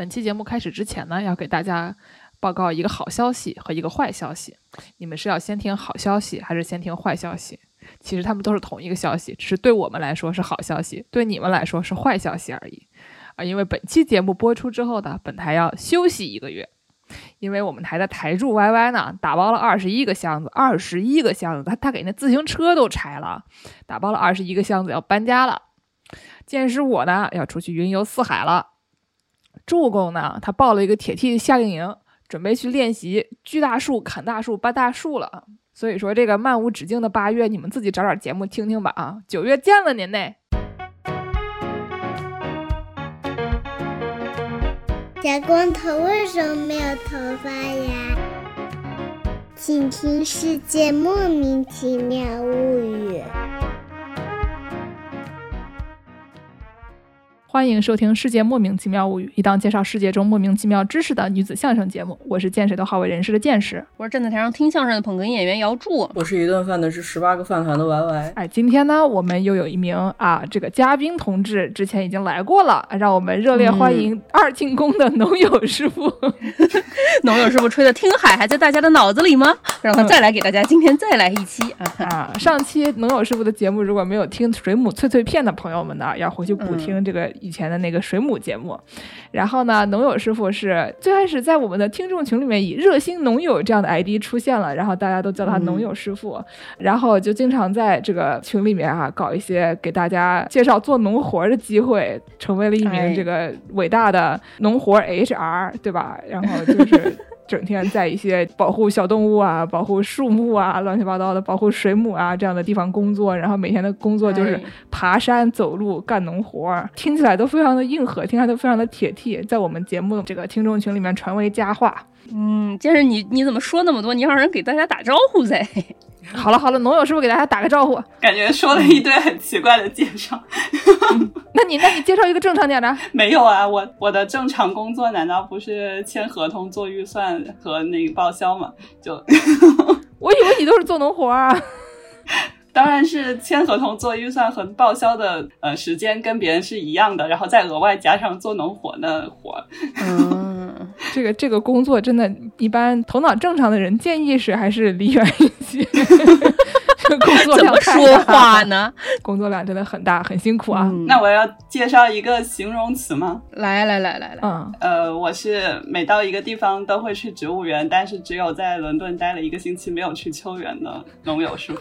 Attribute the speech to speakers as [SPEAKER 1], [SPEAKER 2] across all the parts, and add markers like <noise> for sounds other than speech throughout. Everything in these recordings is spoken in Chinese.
[SPEAKER 1] 本期节目开始之前呢，要给大家报告一个好消息和一个坏消息。你们是要先听好消息还是先听坏消息？其实他们都是同一个消息，只是对我们来说是好消息，对你们来说是坏消息而已。啊，因为本期节目播出之后呢，本台要休息一个月，因为我们台的台柱 YY 呢打包了二十一个箱子，二十一个箱子，他他给那自行车都拆了，打包了二十一个箱子要搬家了。见识我呢要出去云游四海了。助攻呢，他报了一个铁 T 夏令营，准备去练习锯大树、砍大树、搬大树了。所以说，这个漫无止境的八月，你们自己找点节目听听吧啊！九月见了您呢。
[SPEAKER 2] 小光头为什么没有头发呀？请听《世界莫名其妙物语》。
[SPEAKER 1] 欢迎收听《世界莫名其妙物语》，一档介绍世界中莫名其妙知识的女子相声节目。我是见谁都好为人师的见识，
[SPEAKER 3] 我是站在台上听相声的捧哏演员姚柱，
[SPEAKER 4] 我是一顿饭的是十八个饭团的 Y Y。
[SPEAKER 1] 哎，今天呢，我们又有一名啊，这个嘉宾同志之前已经来过了，让我们热烈欢迎二进宫的农友师傅。<laughs>
[SPEAKER 3] 农友师傅吹的听海还在大家的脑子里吗？让他再来给大家今天再来一期啊 <laughs>
[SPEAKER 1] 啊！上期农友师傅的节目如果没有听水母脆脆片的朋友们呢，要回去补听这个。以前的那个水母节目，然后呢，农友师傅是最开始在我们的听众群里面以热心农友这样的 ID 出现了，然后大家都叫他农友师傅，然后就经常在这个群里面啊搞一些给大家介绍做农活的机会，成为了一名这个伟大的农活 HR，对吧？然后就是。整天在一些保护小动物啊、保护树木啊、乱七八糟的保护水母啊这样的地方工作，然后每天的工作就是爬山、走路、干农活儿，听起来都非常的硬核，听起来都非常的铁 T，在我们节目这个听众群里面传为佳话。
[SPEAKER 3] 嗯，就是，你你怎么说那么多？你让人给大家打招呼噻。
[SPEAKER 1] 好了好了，农友师傅给大家打个招呼。
[SPEAKER 5] 感觉说了一堆很奇怪的介绍。
[SPEAKER 1] 那你那你介绍一个正常点的。<laughs>
[SPEAKER 5] 没有啊，我我的正常工作难道不是签合同、做预算和那个报销吗？就
[SPEAKER 1] 我以为你都是做农活啊。
[SPEAKER 5] 当然是签合同、做预算和报销的呃时间跟别人是一样的，然后再额外加上做农活的活。
[SPEAKER 1] 嗯，<laughs> 这个这个工作真的，一般头脑正常的人建议是还是离远一些。<laughs> 工作
[SPEAKER 3] 怎么说话呢？
[SPEAKER 1] 工作量真的很大，很辛苦啊。
[SPEAKER 5] 那我要介绍一个形容词吗？
[SPEAKER 3] 来来来来来，
[SPEAKER 1] 嗯，
[SPEAKER 5] 呃，我是每到一个地方都会去植物园，但是只有在伦敦待了一个星期没有去秋园的农友师傅。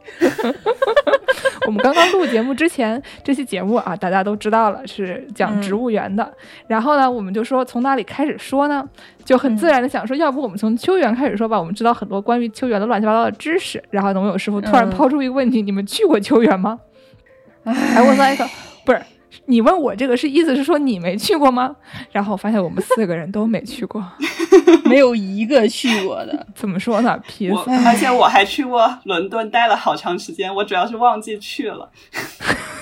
[SPEAKER 5] <laughs>
[SPEAKER 1] 我们刚刚录节目之前，这期节目啊，大家都知道了，是讲植物园的。然后呢，我们就说从哪里开始说呢？就很自然的想说，要不我们从秋园开始说吧？我们知道很多关于秋园的乱七八糟的知识。然后农友师傅突然抛出一个问题：你们去过秋园吗？哎，我来一个，不是。你问我这个是意思是说你没去过吗？然后发现我们四个人都没去过，<laughs>
[SPEAKER 3] 没有一个去过的。<laughs>
[SPEAKER 1] 怎么说呢？皮
[SPEAKER 5] 我而且我还去过伦敦待了好长时间，我主要是忘记去了。<laughs>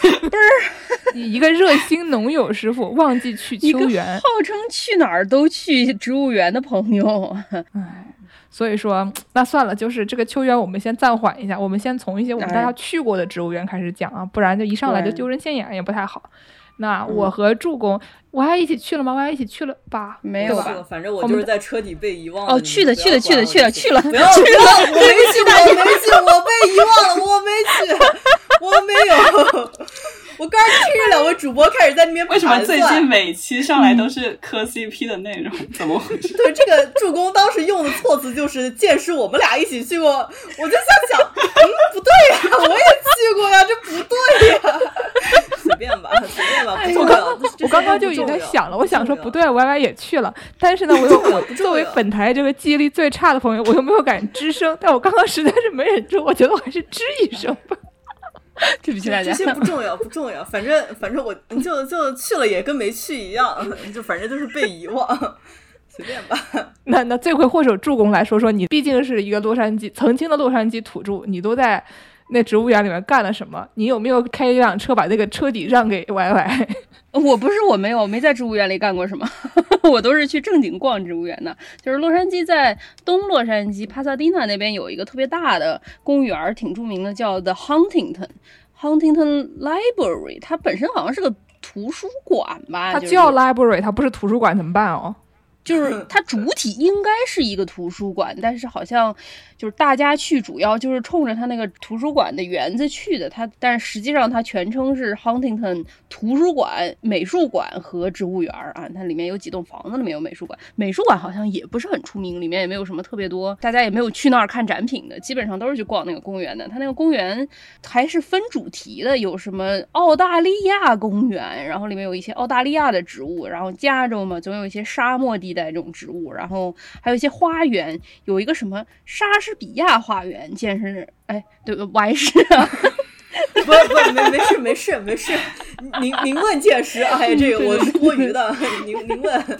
[SPEAKER 3] 不是，
[SPEAKER 1] 你一个热心农友师傅忘记去秋园，
[SPEAKER 3] 号称去哪儿都去植物园的朋友，
[SPEAKER 1] 唉。所以说，那算了，就是这个秋园，我们先暂缓一下。我们先从一些我们大家去过的植物园开始讲啊，不然就一上来就丢人现眼也不太好。那我和助攻，我还一起去了吗？我还一起去了吧？
[SPEAKER 3] 没有
[SPEAKER 4] 吧？反正我就是在车底被遗忘
[SPEAKER 3] 哦，去的，去的，去的，去了，去了，
[SPEAKER 4] 不要去了，<laughs> 我没去，我没去，我被遗忘了，我没去，我没有。我刚听着两位主播开始在那边
[SPEAKER 5] 为什么最近每期上来都是磕 CP 的内容？<laughs> 怎么回事？<laughs>
[SPEAKER 4] 对，这个助攻当时用的措辞就是“见识我们俩一起去过”，我就在想，嗯，不对呀，我也去过呀，这不对呀。<laughs> 随便吧，随便吧。
[SPEAKER 1] 我刚我刚刚就已经想了，我想说不对，Y Y 也去了，但是呢，我又作为本台这个记忆力最差的朋友，我又没有敢吱声。但我刚刚实在是没忍住，我觉得我还是吱一声吧。<laughs>
[SPEAKER 3] 对不起大家，
[SPEAKER 4] 这些不重要，不重要。反正反正我就就去了，也跟没去一样，就反正就是被遗忘，随便吧。<laughs>
[SPEAKER 1] 那那罪魁祸首助攻来说说，你毕竟是一个洛杉矶曾经的洛杉矶土著，你都在那植物园里面干了什么？你有没有开一辆车把那个车底让给歪歪 <laughs>
[SPEAKER 3] 我不是我没有没在植物园里干过什么，<laughs> 我都是去正经逛植物园的。就是洛杉矶在东洛杉矶帕萨迪纳那边有一个特别大的公园，挺著名的，叫 The Huntington Huntington Library。它本身好像是个。图书馆吧，
[SPEAKER 1] 它叫 library，它不是图书馆，怎么办哦？
[SPEAKER 3] 就是它主体应该是一个图书馆，但是好像就是大家去主要就是冲着它那个图书馆的园子去的。它但是实际上它全称是 Huntington 图书馆、美术馆和植物园儿啊。它里面有几栋房子里面有美术馆，美术馆好像也不是很出名，里面也没有什么特别多，大家也没有去那儿看展品的，基本上都是去逛那个公园的。它那个公园还是分主题的，有什么澳大利亚公园，然后里面有一些澳大利亚的植物，然后加州嘛总有一些沙漠地带这种植物，然后还有一些花园，有一个什么莎士比亚花园，见识哎，对不歪是啊，
[SPEAKER 4] 不不没没事没事没事，您您问见识，哎，这个我是多余的，您您问。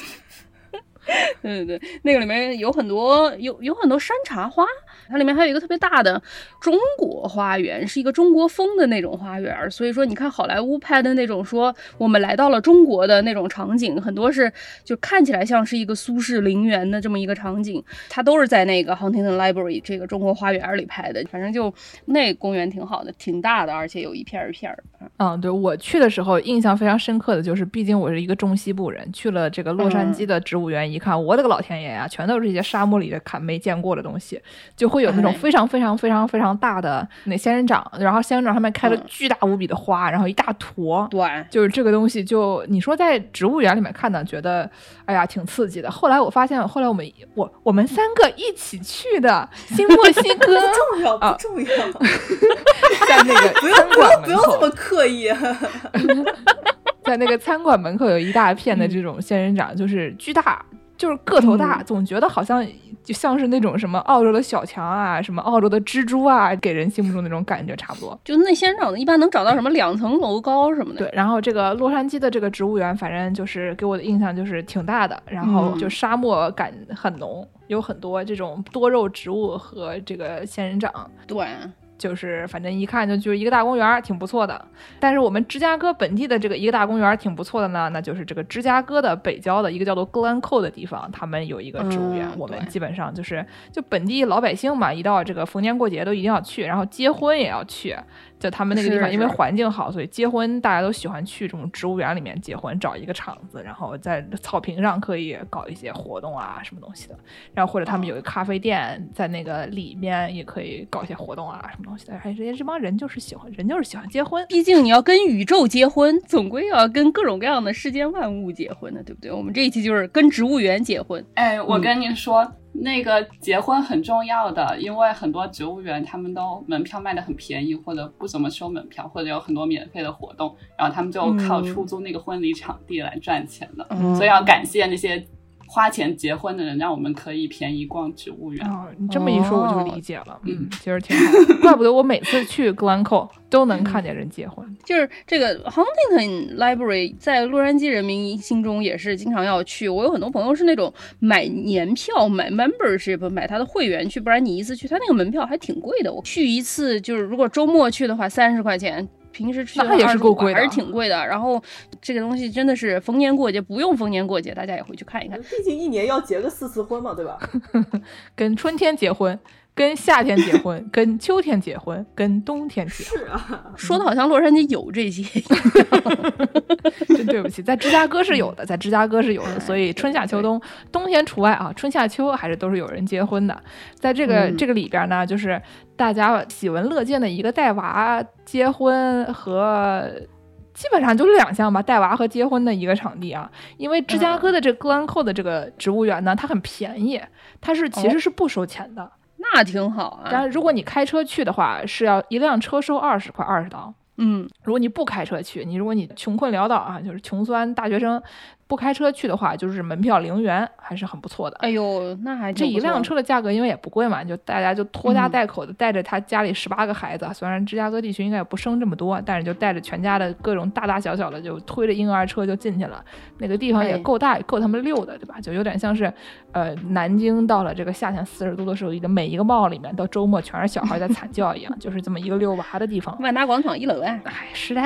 [SPEAKER 4] <laughs>
[SPEAKER 3] 对对对，那个里面有很多有有很多山茶花，它里面还有一个特别大的中国花园，是一个中国风的那种花园。所以说，你看好莱坞拍的那种说我们来到了中国的那种场景，很多是就看起来像是一个苏式陵园的这么一个场景，它都是在那个 Huntington Library 这个中国花园里拍的。反正就那公园挺好的，挺大的，而且有一片儿一片儿。
[SPEAKER 1] 嗯，对我去的时候印象非常深刻的就是，毕竟我是一个中西部人，去了这个洛杉矶的植物园，一看，我的个老天爷呀，全都是一些沙漠里的看没见过的东西，就会有那种非常非常非常非常大的那仙人掌，然后仙人掌上面开了巨大无比的花，然后一大坨，
[SPEAKER 3] 对，
[SPEAKER 1] 就是这个东西，就你说在植物园里面看的，觉得哎呀挺刺激的。后来我发现，后来我们我我们三个一起去的新墨西哥，
[SPEAKER 4] 重要
[SPEAKER 1] 啊
[SPEAKER 4] 不重要？
[SPEAKER 1] 在那个
[SPEAKER 4] 不用不
[SPEAKER 1] 餐馆门
[SPEAKER 4] 要不用这
[SPEAKER 1] 口
[SPEAKER 4] 么，刻意。
[SPEAKER 1] 在那个餐馆门口有一大片的这种仙人掌，就是巨大，就是个头大，总觉得好像就像是那种什么澳洲的小强啊，什么澳洲的蜘蛛啊，给人心目中那种感觉差不多。
[SPEAKER 3] 就那仙人掌一般能找到什么两层楼高什么的。
[SPEAKER 1] 对，然后这个洛杉矶的这个植物园，反正就是给我的印象就是挺大的，然后就沙漠感很浓，有很多这种多肉植物和这个仙人掌。
[SPEAKER 3] 对，
[SPEAKER 1] 就是反正一看就就是一个大公园儿，挺不错的。但是我们芝加哥本地的这个一个大公园儿挺不错的呢，那就是这个芝加哥的北郊的一个叫做 Glencoe 的地方，他们有一个植物园。
[SPEAKER 3] 嗯
[SPEAKER 1] 我们基本上就是就本地老百姓嘛，一到这个逢年过节都一定要去，然后结婚也要去。就他们那个地方，因为环境好，所以结婚大家都喜欢去这种植物园里面结婚，找一个场子，然后在草坪上可以搞一些活动啊，什么东西的。然后或者他们有个咖啡店，在那个里面也可以搞一些活动啊，什么东西的。哎，这些这帮人就是喜欢，人就是喜欢结婚。
[SPEAKER 3] 毕竟你要跟宇宙结婚，总归要跟各种各样的世间万物结婚的，对不对？我们这一期就是跟植物园结婚。
[SPEAKER 5] 哎，我跟你说，那个结婚很重要的，因为很多植物园他们都门票卖的很便宜，或者不怎么收门票，或者有很多免费的活动，然后他们就靠出租那个婚礼场地来赚钱的。所以要感谢那些花钱结婚的人，让我们可以便宜逛植物园。
[SPEAKER 1] 哦，你这么一说我就
[SPEAKER 3] 哦
[SPEAKER 1] 理解了，
[SPEAKER 5] 嗯
[SPEAKER 1] 嗯，其实挺好的，<laughs> 怪不得我每次去 Glencoe 都能看见人结婚。<laughs>
[SPEAKER 3] 就是这个 Huntington Library 在洛杉矶人民心中也是经常要去。我有很多朋友是那种买年票、买 membership、买他的会员去，不然你一次去，他那个门票还挺贵的。我去一次就是如果周末去的话，三十块钱。平时去的话
[SPEAKER 1] 那也是够贵的
[SPEAKER 3] 还是挺贵的。然后这个东西真的是逢年过节不用逢年过节，大家也回去看一看。
[SPEAKER 4] 毕竟一年要结个四次婚嘛，对吧？<laughs>
[SPEAKER 1] 跟春天结婚，跟夏天结婚，<laughs> 跟秋天结婚，跟冬天结婚。
[SPEAKER 4] 是啊，
[SPEAKER 3] 说的好像洛杉矶有这些，<laughs>
[SPEAKER 1] 真对不起，在芝加哥是有的，在芝加哥是有的，所以春夏秋冬，冬天除外啊，春夏秋还是都是有人结婚的。在这个、
[SPEAKER 3] 嗯
[SPEAKER 1] 这个里边呢，就是大家喜闻乐见的一个带娃结婚和。基本上就是两项吧，带娃和结婚的一个场地啊。因为芝加哥的这个 Glencoe 的这个植物园呢，它很便宜，它是其实是不收钱的。
[SPEAKER 3] 那挺好啊。
[SPEAKER 1] 当然，如果你开车去的话，是要一辆车收二十块，二十刀。
[SPEAKER 3] 嗯，
[SPEAKER 1] 如果你不开车去，你如果你穷困潦倒啊，就是穷酸大学生，不开车去的话，就是门票零元，还是很不错的。
[SPEAKER 3] 哎呦，那还
[SPEAKER 1] 这一辆车的价格，因为也不贵嘛，就大家就拖家
[SPEAKER 3] 嗯
[SPEAKER 1] 带口的带着他家里十八个孩子，虽然芝加哥地区应该也不生这么多，但是就带着全家的各种大大小小的，就推着婴儿车就进去了。那个地方也
[SPEAKER 3] 哎
[SPEAKER 1] 够大，也够他们溜的，对吧？就有点像是，呃，南京到了这个夏天四十度的时候，一个每一个帽里面到周末全是小孩在惨叫一样，就是这么一个遛娃的地方。
[SPEAKER 3] 万达广场一楼啊。
[SPEAKER 1] 哎，是的。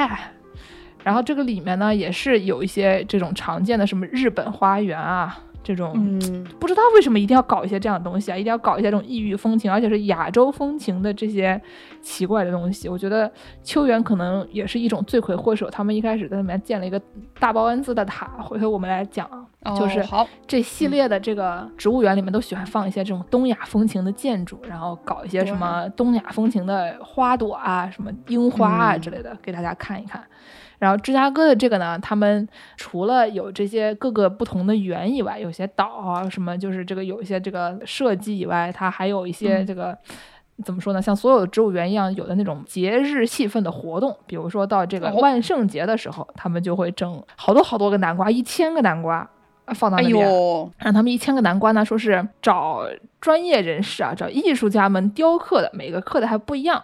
[SPEAKER 1] 然后这个里面呢，也是有一些这种常见的什么日本花园啊，这种
[SPEAKER 3] 嗯，
[SPEAKER 1] 不知道为什么一定要搞一些这样的东西啊，一定要搞一些这种异域风情，而且是亚洲风情的这些奇怪的东西。我觉得秋园可能也是一种罪魁祸首，他们一开始在里面建了一个大报恩字的塔，回头我们来讲啊，就是
[SPEAKER 3] 哦好，
[SPEAKER 1] 这系列的这个植物园里面都喜欢放一些这种东亚风情的建筑，然后搞一些什么东亚风情的花朵啊，什么樱花啊
[SPEAKER 3] 嗯
[SPEAKER 1] 之类的，给大家看一看。然后芝加哥的这个呢，他们除了有这些各个不同的园以外，有些岛啊什么，就是这个有一些这个设计以外，它还有一些这个。怎么说呢？像所有的植物园一样，有的那种节日气氛的活动，比如说到这个
[SPEAKER 3] 哦
[SPEAKER 1] 万圣节的时候，他们就会整好多好多个南瓜，一千个南瓜呃放到
[SPEAKER 3] 哎
[SPEAKER 1] 那边，
[SPEAKER 3] 呦，
[SPEAKER 1] 让他们一千个南瓜呢，说是找专业人士啊，找艺术家们雕刻的，每个刻的还不一样。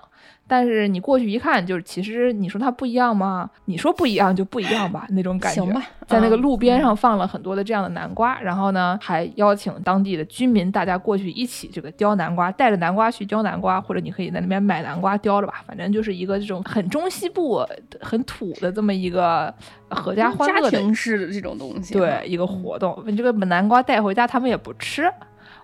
[SPEAKER 1] 但是你过去一看，就是其实你说它不一样吗？你说不一样就不一样吧，那种感觉。
[SPEAKER 3] 行吧，
[SPEAKER 1] 在那个
[SPEAKER 3] 啊
[SPEAKER 1] 路边上放了很多的这样的南瓜，然后呢，还邀请当地的居民大家过去一起这个雕南瓜，带着南瓜去雕南瓜，或者你可以在那边买南瓜雕着吧，反正就是一个这种很中西部、很土的这么一个合家欢乐的
[SPEAKER 3] 庭式的这种东西，
[SPEAKER 1] 对，一个活动。你这个南瓜带回家，他们也不吃，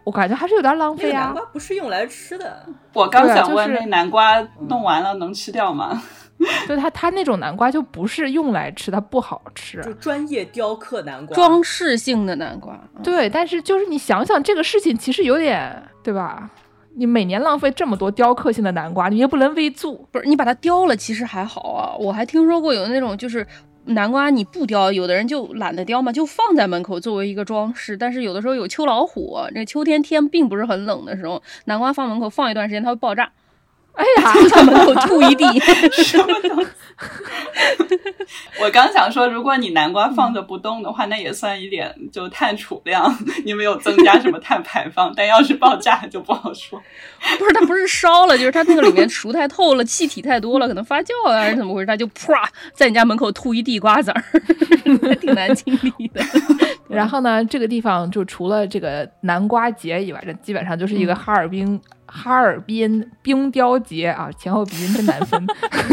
[SPEAKER 1] 我感觉还是有点浪费啊
[SPEAKER 4] 那个南。瓜不是用来吃的，
[SPEAKER 5] 我刚想问，那南瓜弄完了能吃掉吗？<laughs>
[SPEAKER 1] 就它它那种南瓜就不是用来吃，它不好吃。
[SPEAKER 4] 就专业雕刻南瓜。
[SPEAKER 3] 装饰性的南瓜，嗯
[SPEAKER 1] 对，但是就是你想想这个事情，其实有点对吧？你每年浪费这么多雕刻性的南瓜，你也不能喂猪。
[SPEAKER 3] 不是你把它雕了，其实还好啊。我还听说过有那种就是南瓜你不雕，有的人就懒得雕嘛，就放在门口作为一个装饰。但是有的时候有秋老虎，这秋天天并不是很冷的时候，南瓜放门口放一段时间，它会爆炸，<laughs>
[SPEAKER 1] 哎呀，
[SPEAKER 3] 在门口吐一地。<laughs>
[SPEAKER 5] 什么东西？<laughs> 我刚想说，如果你南瓜放着不动的话，那也算一点就碳储量，你没有增加什么碳排放。但要是爆炸就不好说。
[SPEAKER 3] 不是它不是烧了，就是它那个里面熟太透了，气体太多了，可能发酵啊还是怎么回事，它就啪在你家门口吐一地瓜子儿，还挺难清理的。
[SPEAKER 1] 然后呢，这个地方就除了这个南瓜节以外，这基本上就是一个哈尔滨、哈尔滨冰雕节啊，前后鼻音真难分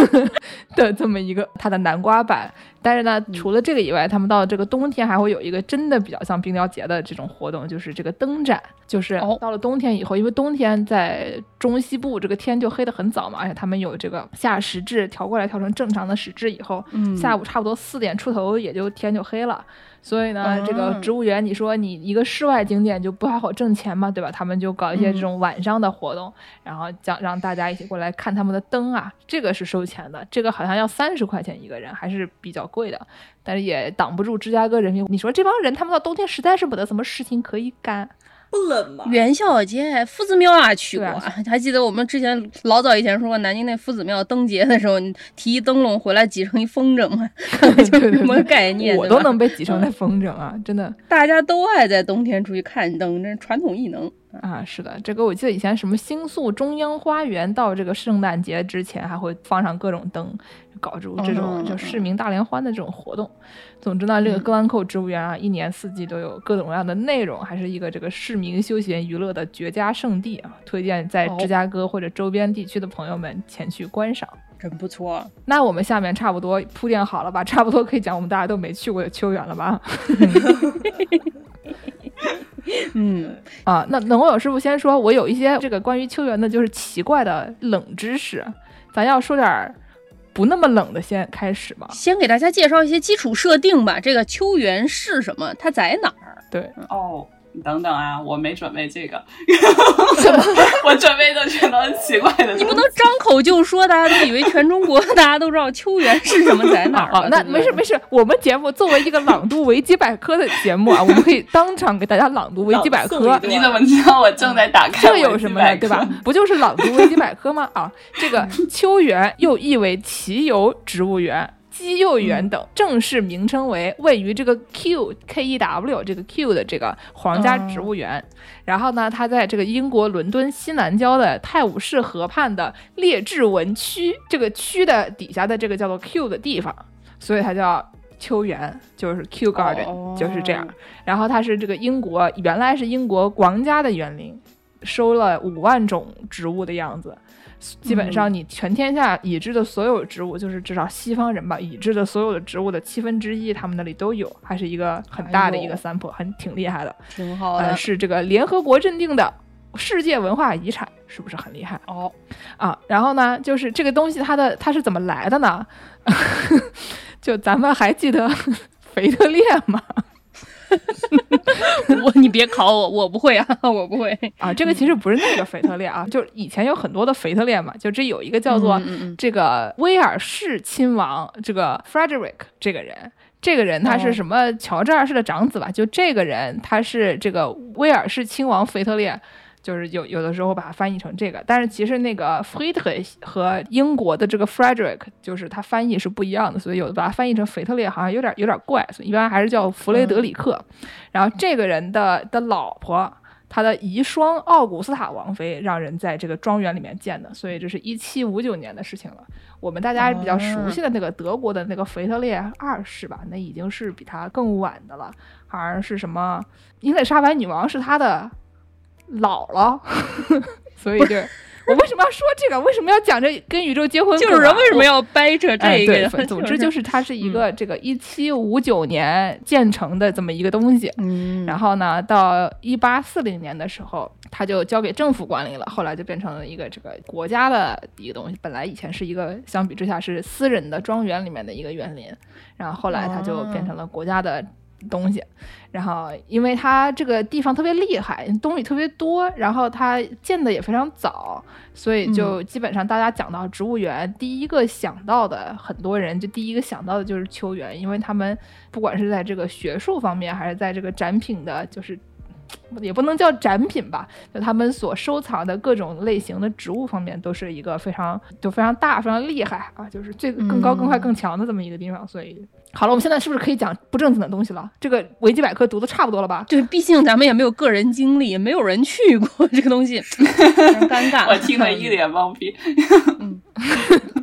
[SPEAKER 1] <laughs> 的这么一个它的南瓜版。但是呢，除了这个以外，他们到这个冬天还会有一个真的比较像冰雕节的这种活动，就是这个灯展。就是
[SPEAKER 3] 哦
[SPEAKER 1] 到了冬天以后，因为冬天在中西部这个天就黑得很早嘛，而且他们有这个下时制调过来调成正常的时制以后，
[SPEAKER 3] 嗯
[SPEAKER 1] 下午差不多四点出头也就天就黑了。所以呢，这个
[SPEAKER 3] 嗯
[SPEAKER 1] 植物园，你说你一个室外景点就不太好挣钱嘛，对吧？他们就搞一些这种晚上的活动，然后讲让大家一起过来看他们的灯啊，这个是收钱的，这个好像要三十块钱一个人，还是比较贵的，但是也挡不住芝加哥人民。你说这帮人，他们到冬天实在是没得什么事情可以干。
[SPEAKER 4] 不冷吗？
[SPEAKER 3] 元宵节，夫子庙啊去过，
[SPEAKER 1] 啊
[SPEAKER 3] 还记得我们之前老早以前说过南京那夫子庙灯节的时候，你提一灯笼回来挤成一风筝嘛，
[SPEAKER 1] 对 <laughs> <laughs>
[SPEAKER 3] 就是
[SPEAKER 1] 对
[SPEAKER 3] 什么
[SPEAKER 1] 对
[SPEAKER 3] 概念？
[SPEAKER 1] 我都能被挤成那风筝啊，真的。
[SPEAKER 3] 大家都爱在冬天出去看灯，这是传统艺能。
[SPEAKER 1] 啊，是的，这个我记得以前什么星宿中央花园到这个圣诞节之前还会放上各种灯，搞出这种
[SPEAKER 3] 嗯
[SPEAKER 1] 就市民大联欢的这种活动。总之呢，这个
[SPEAKER 3] 嗯
[SPEAKER 1] 格兰蔻植物园啊，一年四季都有各种各样的内容，还是一个这个市民休闲娱乐的绝佳圣地啊！推荐在
[SPEAKER 3] 哦
[SPEAKER 1] 芝加哥或者周边地区的朋友们前去观赏。
[SPEAKER 3] 真不错，
[SPEAKER 1] 那我们下面差不多铺垫好了吧？差不多可以讲我们大家都没去过的秋园了吧？<laughs> <laughs>
[SPEAKER 3] 嗯，
[SPEAKER 1] 啊，那冷友师傅先说，我有一些这个关于秋园的，就是奇怪的冷知识，咱要说点儿不那么冷的，先开始吧。
[SPEAKER 3] 先给大家介绍一些基础设定吧。这个秋园是什么？它在哪儿？
[SPEAKER 1] 对，
[SPEAKER 5] 哦，你等等啊，我没准备这个，<laughs> 我准备的全都是奇怪的。
[SPEAKER 3] 你不能张口就说，大家都以为全中国大家都知道秋园是什么在哪儿
[SPEAKER 1] 啊，<laughs>
[SPEAKER 3] 了
[SPEAKER 1] 那没事没事，我们节目作为一个朗读维基百科的节目啊，我们可以当场给大家朗读维基百科 <laughs>
[SPEAKER 5] 你怎么知道我正在打开？
[SPEAKER 1] 这有什么呀？对吧？？不就是朗读维基百科吗？啊，这个秋园又译为奇游植物园。基幼园等正式名称为位于这个 Q K E W 这个 Q 的这个皇家植物园，然后呢，它在这个英国伦敦西南郊的泰晤士河畔的列治文区这个区的底下的这个叫做 Q 的地方，所以它叫秋园，就是 Q Garden，、
[SPEAKER 3] 哦
[SPEAKER 1] 就是这样。然后它是这个英国原来是英国皇家的园林，收了五万种植物的样子。基本上，你全天下已知的所有植物，就是至少西方人吧，已知的所有的植物的七分之一，他们那里都有，还是一个很大的一个 sample，很挺厉害的。
[SPEAKER 3] 挺好
[SPEAKER 1] 呃，是这个联合国认定的世界文化遗产，是不是很厉害？
[SPEAKER 3] 哦，
[SPEAKER 1] 啊，然后呢，就是这个东西它的它是怎么来的呢？<laughs> 就咱们还记得 <laughs> 腓特烈吗？<laughs>
[SPEAKER 3] 我你别考我，我不会啊，我不会。
[SPEAKER 1] 啊，这个其实不是那个腓特烈啊，就以前有很多的腓特烈嘛，就这有一个叫做这个威尔士亲王这个 Frederick 这个人。这个人他
[SPEAKER 3] 哦
[SPEAKER 1] 是什么乔治二世的长子吧？就这个人他是这个威尔士亲王腓特烈，就是有有的时候把它翻译成这个，但是其实那个 Friedrich 和英国的这个 Frederick 就是它翻译是不一样的，所以有的把它翻译成腓特烈好像有点有点怪，所以一般还是叫弗雷德里克。然后这个人的的老婆。他的遗孀奥古斯塔王妃让人在这个庄园里面建的，所以这是一七五九年的事情了。我们大家比较熟悉的那个德国的那个腓特烈二世吧，那已经是比他更晚的了，好像是什么伊丽莎白女王是他的姥姥，<laughs> 所以就我为什么要说这个？为什么要讲这跟宇宙结婚？
[SPEAKER 3] 就是人为什么要掰扯
[SPEAKER 1] 哎，
[SPEAKER 3] 这个
[SPEAKER 1] 对，
[SPEAKER 3] 呀？
[SPEAKER 1] 反 <laughs> 总之就是是它是一个这个一七五九年建成的这么一个东西。
[SPEAKER 3] 嗯，
[SPEAKER 1] 然后呢，到一八四零年的时候，它就交给政府管理了，后来就变成了一个这个国家的一个东西。本来以前是一个相比之下是私人的庄园里面的一个园林，然后后来它就变成了国家的东西。然后因为它这个地方特别厉害，东西特别多，然后它建的也非常早，所以就基本上大家讲到植物园，第一个想到的很多人就第一个想到的就是秋园，因为他们不管是在这个学术方面，还是在这个展品的，就是也不能叫展品吧，就他们所收藏的各种类型的植物方面，都是一个非常就非常大、非常厉害啊，就是最更高、更快、更强的这么一个地方。所以，好了，我们现在是不是可以讲不正经的东西了？这个维基百科读的差不多了吧？
[SPEAKER 3] 对，毕竟咱们也没有个人经历，也没有人去过这个东西，<laughs> 尴尬。
[SPEAKER 5] 我听了一脸懵逼。
[SPEAKER 3] 嗯 <laughs>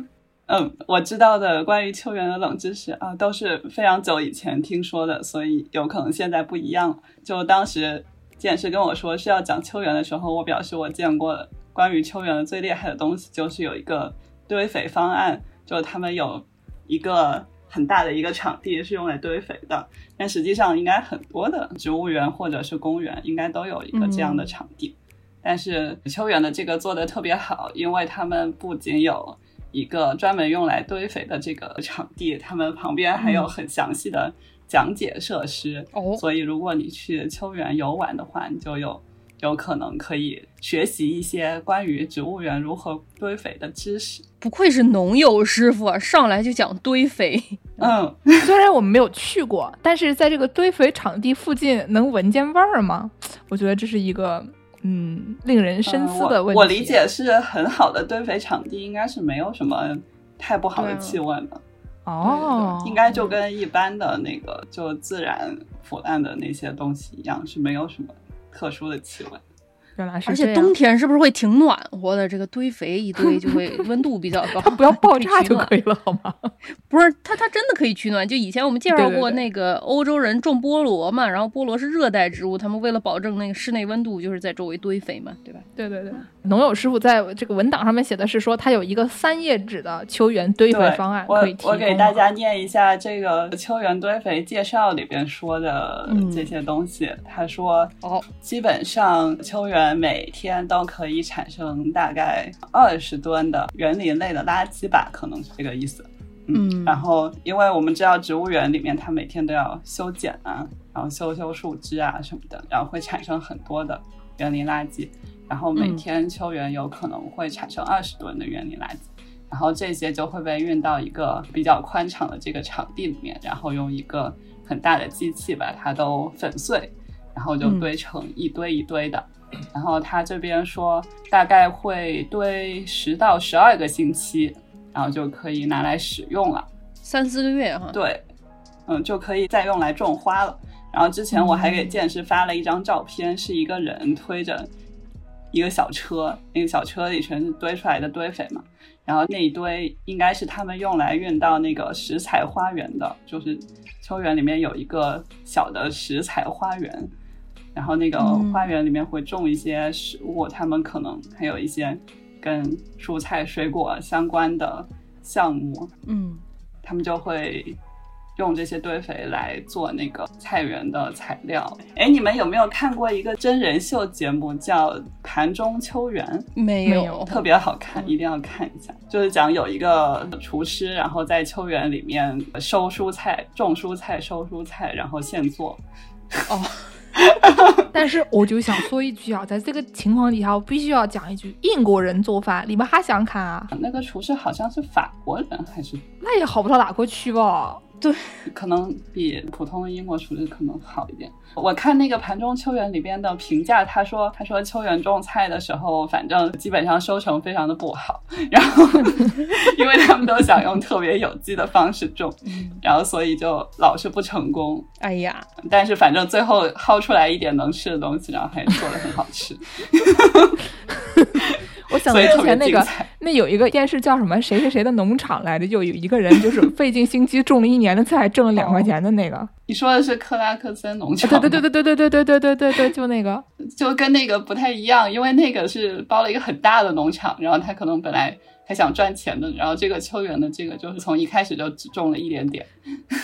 [SPEAKER 5] 嗯，我知道的关于秋园的冷知识啊，都是非常久以前听说的，所以有可能现在不一样了。就当时剑师跟我说是要讲秋园的时候，我表示我见过关于秋园的最厉害的东西，就是有一个堆肥方案，就是他们有一个很大的一个场地是用来堆肥的，但实际上应该很多的植物园或者是公园应该都有一个这样的场地。但是秋园的这个做的特别好，因为他们不仅有一个专门用来堆肥的这个场地，他们旁边还有很详细的讲解设施。
[SPEAKER 3] 哦
[SPEAKER 5] 所以如果你去秋园游玩的话，你就有有可能可以学习一些关于植物园如何堆肥的知识。
[SPEAKER 3] 不愧是农友师傅啊，上来就讲堆肥。<laughs>
[SPEAKER 5] 嗯，<laughs>
[SPEAKER 1] 虽然我们没有去过，但是在这个堆肥场地附近能闻见味儿吗？我觉得这是一个嗯令人深思的问题。
[SPEAKER 5] 呃我。我理解是很好的堆肥场地，应该是没有什么太不好的气味的。
[SPEAKER 1] 哦，
[SPEAKER 5] 应该就跟一般的那个就自然腐烂的那些东西一样，是没有什么特殊的气味。
[SPEAKER 1] 原来是
[SPEAKER 3] 而。且冬天是不是会挺暖和的？这个堆肥一堆就会 <laughs> 温度比较高，
[SPEAKER 1] 它不要爆炸
[SPEAKER 3] 取暖
[SPEAKER 1] 就可以了，好吗？<laughs>
[SPEAKER 3] 不是，它它真的可以取暖。就以前我们介绍过那个欧洲人种菠萝嘛，然后菠萝是热带植物，他们为了保证那个室内温度，就是在周围堆肥嘛，对吧？
[SPEAKER 1] 对对对，农友师傅在这个文档上面写的是说，他有一个三页纸的秋园堆肥，方案
[SPEAKER 5] 我
[SPEAKER 1] 可以提供。
[SPEAKER 5] 我给大家念一下这个秋园堆肥介绍里边说的
[SPEAKER 3] 嗯
[SPEAKER 5] 这些东西。他说，
[SPEAKER 3] 哦，
[SPEAKER 5] 基本上秋园每天都可以产生大概二十吨的园林类的垃圾吧，可能是这个意思。
[SPEAKER 3] 嗯
[SPEAKER 5] 然后因为我们知道植物园里面它每天都要修剪啊，然后修修树枝啊什么的，然后会产生很多的园林垃圾，然后每
[SPEAKER 3] 嗯
[SPEAKER 5] 天秋园有可能会产生二十吨的园林垃圾。然后这些就会被运到一个比较宽敞的这个场地里面，然后用一个很大的机器把它都粉碎，然后就
[SPEAKER 3] 嗯
[SPEAKER 5] 堆成一堆一堆的。然后他这边说大概会堆十到十二个星期，然后就可以拿来使用了。
[SPEAKER 3] 三四个月哈。
[SPEAKER 5] 对，嗯，就可以再用来种花了。然后之前我还给
[SPEAKER 3] 嗯
[SPEAKER 5] 剑师发了一张照片，是一个人推着一个小车，那个小车里全是堆出来的堆肥嘛。然后那一堆应该是他们用来运到那个食材花园的，就是秋园里面有一个小的食材花园，然后那个
[SPEAKER 3] 嗯
[SPEAKER 5] 花园里面会种一些食物，他们可能还有一些跟蔬菜水果相关的项目，
[SPEAKER 3] 嗯，
[SPEAKER 5] 他们就会用这些堆肥来做那个菜园的材料。哎，你们有没有看过一个真人秀节目叫《盘中秋园》？
[SPEAKER 3] 没
[SPEAKER 1] 没有
[SPEAKER 5] 特别好看，一定要看一下。就是讲有一个厨师，然后在秋园里面收蔬菜、种蔬菜、收蔬菜，然后现做。
[SPEAKER 1] 哦 <laughs> 但是我就想说一句啊，在这个情况底下，我必须要讲一句：英国人做饭，你们还想看啊？
[SPEAKER 5] 那个厨师好像是法国人，还是
[SPEAKER 1] 那也好不到哪块去吧？
[SPEAKER 5] 可能比普通的英国厨师可能好一点。我看那个《盘中秋园》里边的评价，他说他说秋园种菜的时候，反正基本上收成非常的不好，<laughs> 然后因为他们都想用特别有机的方式种，然后所以就老是不成功。
[SPEAKER 3] 哎呀，
[SPEAKER 5] 但是反正最后薅出来一点能吃的东西，然后还做的很好吃，<laughs>
[SPEAKER 1] 我想到之前那个。那有一个电视叫什么谁谁谁的农场来着，就有一个人就是费尽心机种了一年的菜，挣了两块钱的那个。
[SPEAKER 5] 你说的是克拉克森农场吗，
[SPEAKER 1] 对对对对对对对对对对对对，就那个。
[SPEAKER 5] 就跟那个不太一样，因为那个是包了一个很大的农场，然后他可能本来还想赚钱的，然后这个秋园的这个就是从一开始就只种了一点点，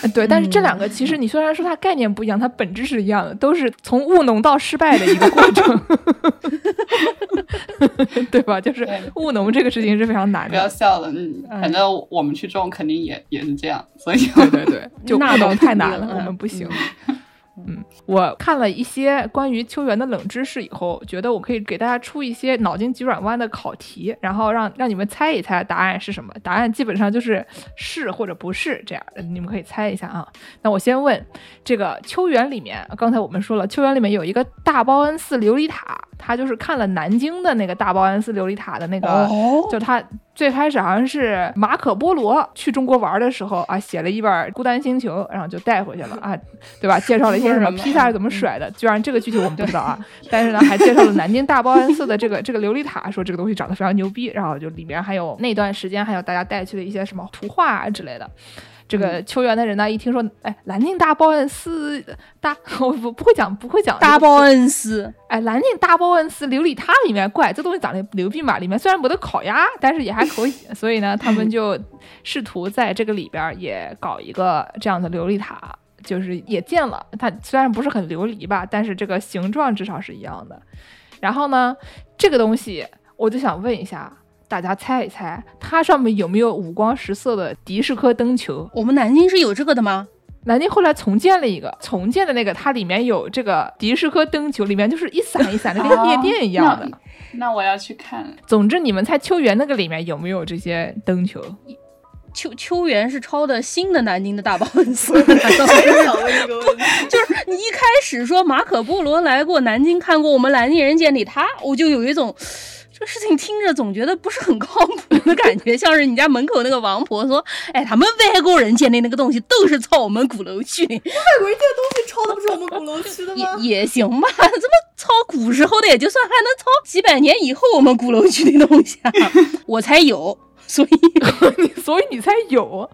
[SPEAKER 1] 呃对，但是这两个其实你虽然说它概念不一样，它本质是一样的，都是从务农到失败的一个过程，<laughs> 对吧？就是务农这个事情是非常难
[SPEAKER 5] 不要。笑了，反正我们去种肯定也也是这样，所以
[SPEAKER 1] 对对对，就务农太难了，
[SPEAKER 3] 嗯
[SPEAKER 1] 我们不行。嗯，我看了一些关于秋园的冷知识以后，觉得我可以给大家出一些脑筋急转弯的考题，然后让让你们猜一猜答案是什么。答案基本上就是是或者不是这样，你们可以猜一下啊。那我先问，这个秋园里面，刚才我们说了，秋园里面有一个大报恩寺琉璃塔，它就是看了南京的那个大报恩寺琉璃塔的那个，
[SPEAKER 3] 哦，
[SPEAKER 1] 就他最开始好像是马可波罗去中国玩的时候啊，写了一本《孤单星球》，然后就带回去了啊，<laughs> 对吧？介绍了一些什么披萨是怎么甩的，居然这个具体我们不知道啊。<laughs> 但是呢，还介绍了南京大报恩寺的这个这个琉璃塔，说这个东西长得非常牛逼，然后就里面还有那段时间还有大家带去的一些什么图画啊之类的。这个球员的人呢，一听说，哎，南京大报恩寺大，<laughs> 我不不会讲，不会讲
[SPEAKER 3] 大报恩寺，
[SPEAKER 1] 哎，南京大报恩寺琉璃塔里面，怪这东西长得牛逼嘛？里面虽然没得烤鸭，但是也还可以。<laughs> 所以呢，他们就试图在这个里边也搞一个这样的琉璃塔，就是也建了。它虽然不是很琉璃吧，但是这个形状至少是一样的。然后呢，这个东西我就想问一下大家，猜一猜，它上面有没有五光十色的迪士科灯球？
[SPEAKER 3] 我们南京是有这个的吗？
[SPEAKER 1] 南京后来重建了一个，重建的那个它里面有这个迪士科灯球，里面就是一闪一闪的，<laughs> 跟夜店一样的。
[SPEAKER 5] 那我要去看。
[SPEAKER 1] 总之，你们猜秋园那个里面有没有这些灯球？
[SPEAKER 3] 秋秋园是抄的新的南京的大报恩寺，难 <laughs> 道
[SPEAKER 4] 我也想问一个问题。
[SPEAKER 3] 就是你一开始说马可波罗来过南京，看过我们南京人建立他，我就有一种。这个事情听着总觉得不是很靠谱的感觉，像是你家门口那个王婆说：“哎，他们外国人建的那个东西都是抄我们鼓楼区的，<laughs>
[SPEAKER 4] 外国人的东西抄的不是我们鼓楼区的吗？<laughs>
[SPEAKER 3] 也也行吧？怎么抄古时候的也就算，还能抄几百年以后我们鼓楼区的东西啊？<laughs> 我才有，所以
[SPEAKER 1] 所以你才有。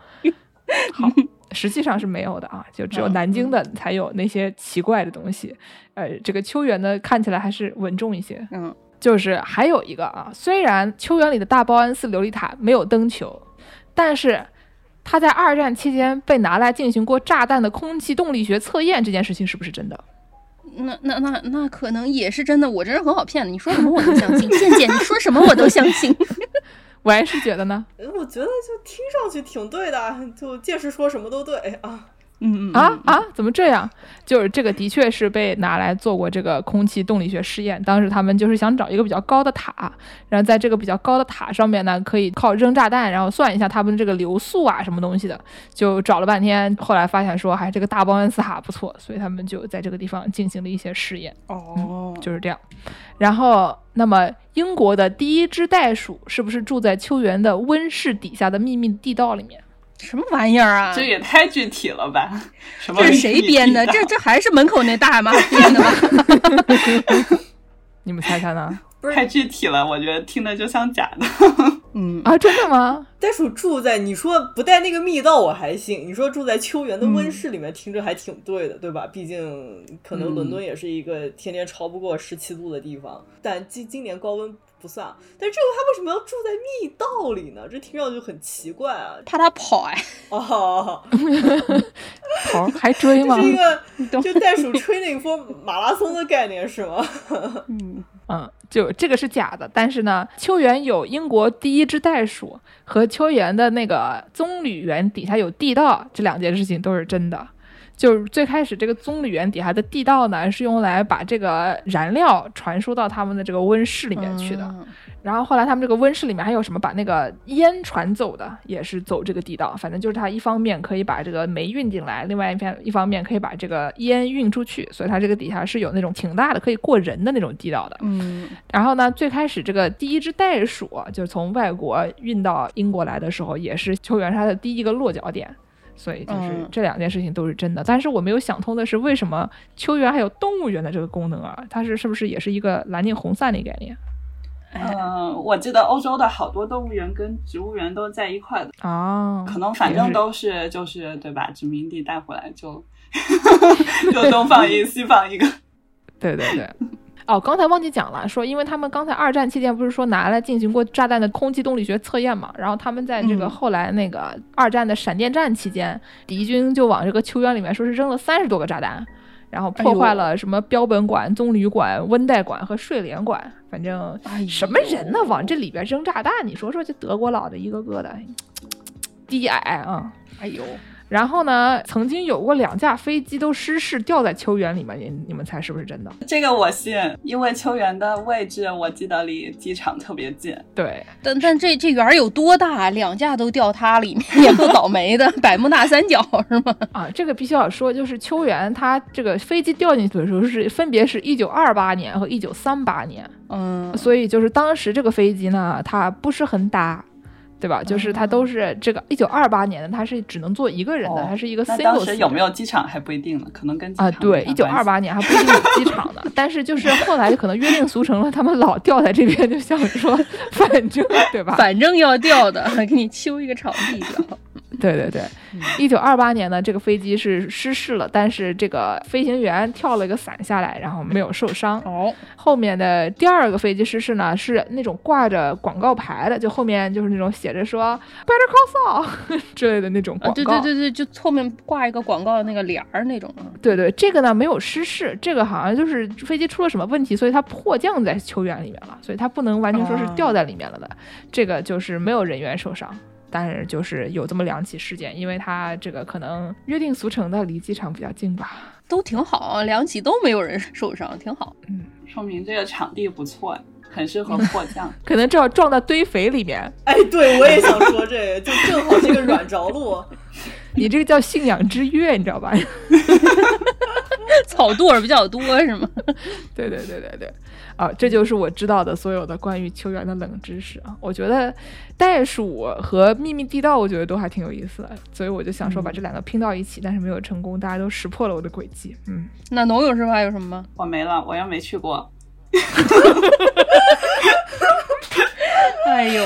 [SPEAKER 1] 好，实际上是没有的啊，就只有南京的才有那些奇怪的东西。呃，这个秋园呢，看起来还是稳重一些。
[SPEAKER 3] 嗯，
[SPEAKER 1] 就是还有一个啊，虽然秋园里的大报恩寺琉璃塔没有灯球，但是它在二战期间被拿来进行过炸弹的空气动力学测验，这件事情是不是真的？
[SPEAKER 3] 那那那那可能也是真的，我这人很好骗的，你说什么我都相信，健健你说什么我都相信。<laughs>
[SPEAKER 1] 我还是觉得呢，
[SPEAKER 4] 我觉得就听上去挺对的，就届时说什么都对啊。
[SPEAKER 3] 嗯
[SPEAKER 1] 啊啊，怎么这样？就是这个的确是被拿来做过这个空气动力学试验。当时他们就是想找一个比较高的塔，然后在这个比较高的塔上面呢，可以靠扔炸弹，然后算一下他们这个流速啊什么东西的。就找了半天，后来发现说，还这个大报恩寺塔不错，所以他们就在这个地方进行了一些试验，
[SPEAKER 3] 哦，
[SPEAKER 1] 就是这样。然后，那么英国的第一只袋鼠是不是住在秋园的温室底下的秘密地道里面？
[SPEAKER 3] 什么玩意儿啊？
[SPEAKER 5] 这也太具体了吧？<laughs> 什么？
[SPEAKER 3] 这是谁编的？这这还是门口那大妈 <laughs> 编的吧？<laughs>
[SPEAKER 1] 你们猜猜呢？
[SPEAKER 4] 不是
[SPEAKER 5] 太具体了，我觉得听着就像假的。
[SPEAKER 3] 嗯，
[SPEAKER 1] 啊，真的吗？
[SPEAKER 4] 袋鼠住在你说不带那个密道我还信，你说住在秋园的温室里面，听着还挺对的，对吧？毕竟可能伦敦也是一个天天超不过十七度的地方，但今今年高温不算啊。但这个他为什么要住在密道里呢？这听上去很奇怪啊！
[SPEAKER 3] 怕他跑哎，<laughs>
[SPEAKER 4] 哦，<laughs>
[SPEAKER 1] 头儿还追吗
[SPEAKER 4] 这？是一个 <laughs> 就袋鼠吹那个风马拉松的概念是吗？
[SPEAKER 3] 嗯，
[SPEAKER 1] 嗯，就这个是假的，但是呢，秋园有英国第一只袋鼠和秋园的那个棕榈园底下有地道，这两件事情都是真的。就是最开始这个棕榈园底下的地道呢，是用来把这个燃料传输到他们的这个温室里面去的。
[SPEAKER 3] 嗯
[SPEAKER 1] 然后后来他们这个温室里面还有什么把那个烟传走的，也是走这个地道。反正就是它一方面可以把这个煤运进来，另外一边一方面可以把这个烟运出去，所以它这个底下是有那种挺大的可以过人的那种地道的。
[SPEAKER 3] 嗯，
[SPEAKER 1] 然后呢，最开始这个第一只袋鼠啊就是从外国运到英国来的时候，也是秋园它的第一个落脚点。所以就是
[SPEAKER 3] 嗯
[SPEAKER 1] 这两件事情都是真的，但是我没有想通的是，为什么秋园还有动物园的这个功能啊？它是是不是也是一个蓝靛红散的概念
[SPEAKER 5] 嗯，我记得欧洲的好多动物园跟植物园都在一块的，
[SPEAKER 1] 哦？
[SPEAKER 5] 可能反正都是就是对吧？殖民地带回来就 <laughs> 就东放一 <laughs> 西放一个。
[SPEAKER 1] 对对对。哦，刚才忘记讲了，说因为他们刚才二战期间不是说拿来进行过炸弹的空气动力学测验嘛，然后他们在这个
[SPEAKER 3] 嗯
[SPEAKER 1] 后来那个二战的闪电战期间，敌军就往这个秋园里面说是扔了三十多个炸弹，然后破坏了什么标本馆、棕榈馆、温带馆和睡莲馆，反正
[SPEAKER 3] 哎
[SPEAKER 1] 什么人呢往这里边扔炸弹？你说说这德国佬的一个个的 <tsk> 低矮啊！
[SPEAKER 3] 哎呦，
[SPEAKER 1] 然后呢，曾经有过两架飞机都失事掉在秋园里面，你你们猜是不是真的？
[SPEAKER 5] 这个我信，因为秋园的位置我记得离机场特别近。
[SPEAKER 1] 对，
[SPEAKER 3] 但但这这园儿有多大？两架都掉它里面，也够倒霉的。<laughs> 百慕大三角是吗？
[SPEAKER 1] 啊，这个必须要说，就是秋园它这个飞机掉进去的时候是分别是一九二八年和一九三八年，
[SPEAKER 3] 嗯，
[SPEAKER 1] 所以就是当时这个飞机呢，它不是很大。对吧？就是它都是这个一九二八年的，它是只能坐一个人的，
[SPEAKER 5] 哦
[SPEAKER 1] 它是一个
[SPEAKER 5] 那
[SPEAKER 1] single
[SPEAKER 5] 当时有没有机场还不一定呢，可能跟
[SPEAKER 1] 啊？对，一九二八年还不一定有机场呢，<laughs> 但是就是后来可能约定俗成了，他们老掉在这边，就想说，<laughs> 反正对吧？
[SPEAKER 3] 反正要掉的，给你修一个场地掉。
[SPEAKER 1] 对对对，一九二八年呢，这个飞机是失事了，但是这个飞行员跳了一个伞下来，然后没有受伤。
[SPEAKER 3] 哦，
[SPEAKER 1] 后面的第二个飞机失事呢，是那种挂着广告牌的，就后面就是那种写着说 “Better Call Saul” <laughs> 之类的那种
[SPEAKER 3] 啊，
[SPEAKER 1] 广告。
[SPEAKER 3] 对对对对，就后面挂一个广告的那个帘儿那种。
[SPEAKER 1] 对对这个呢没有失事，这个好像就是飞机出了什么问题，所以它迫降在球员里面了，所以它不能完全说是
[SPEAKER 3] 哦
[SPEAKER 1] 掉在里面了的。这个就是没有人员受伤。但是就是有这么两起事件，因为它这个可能约定俗成的离机场比较近吧。
[SPEAKER 3] 都挺好，两起都没有人受伤，挺好。
[SPEAKER 1] 嗯，
[SPEAKER 5] 说明这个场地不错，很适合迫降。<laughs>
[SPEAKER 1] 可能正好撞到堆肥里面，<laughs>
[SPEAKER 4] 哎，对我也想说这个，就正好这个软着陆。<laughs>
[SPEAKER 1] 你这个叫信仰之月，你知道吧？
[SPEAKER 3] 草垛儿比较多是吗？
[SPEAKER 1] 对对对对对，啊，这就是我知道的所有的关于球员的冷知识啊。我觉得袋鼠和秘密地道，我觉得都还挺有意思的，所以我就想说把这两个拼到一起，但是没有成功，大家都识破了我的诡计。嗯，
[SPEAKER 3] 那农友师傅还有什么吗？
[SPEAKER 5] 我没了，我又没去过。<laughs>
[SPEAKER 3] 哎呦，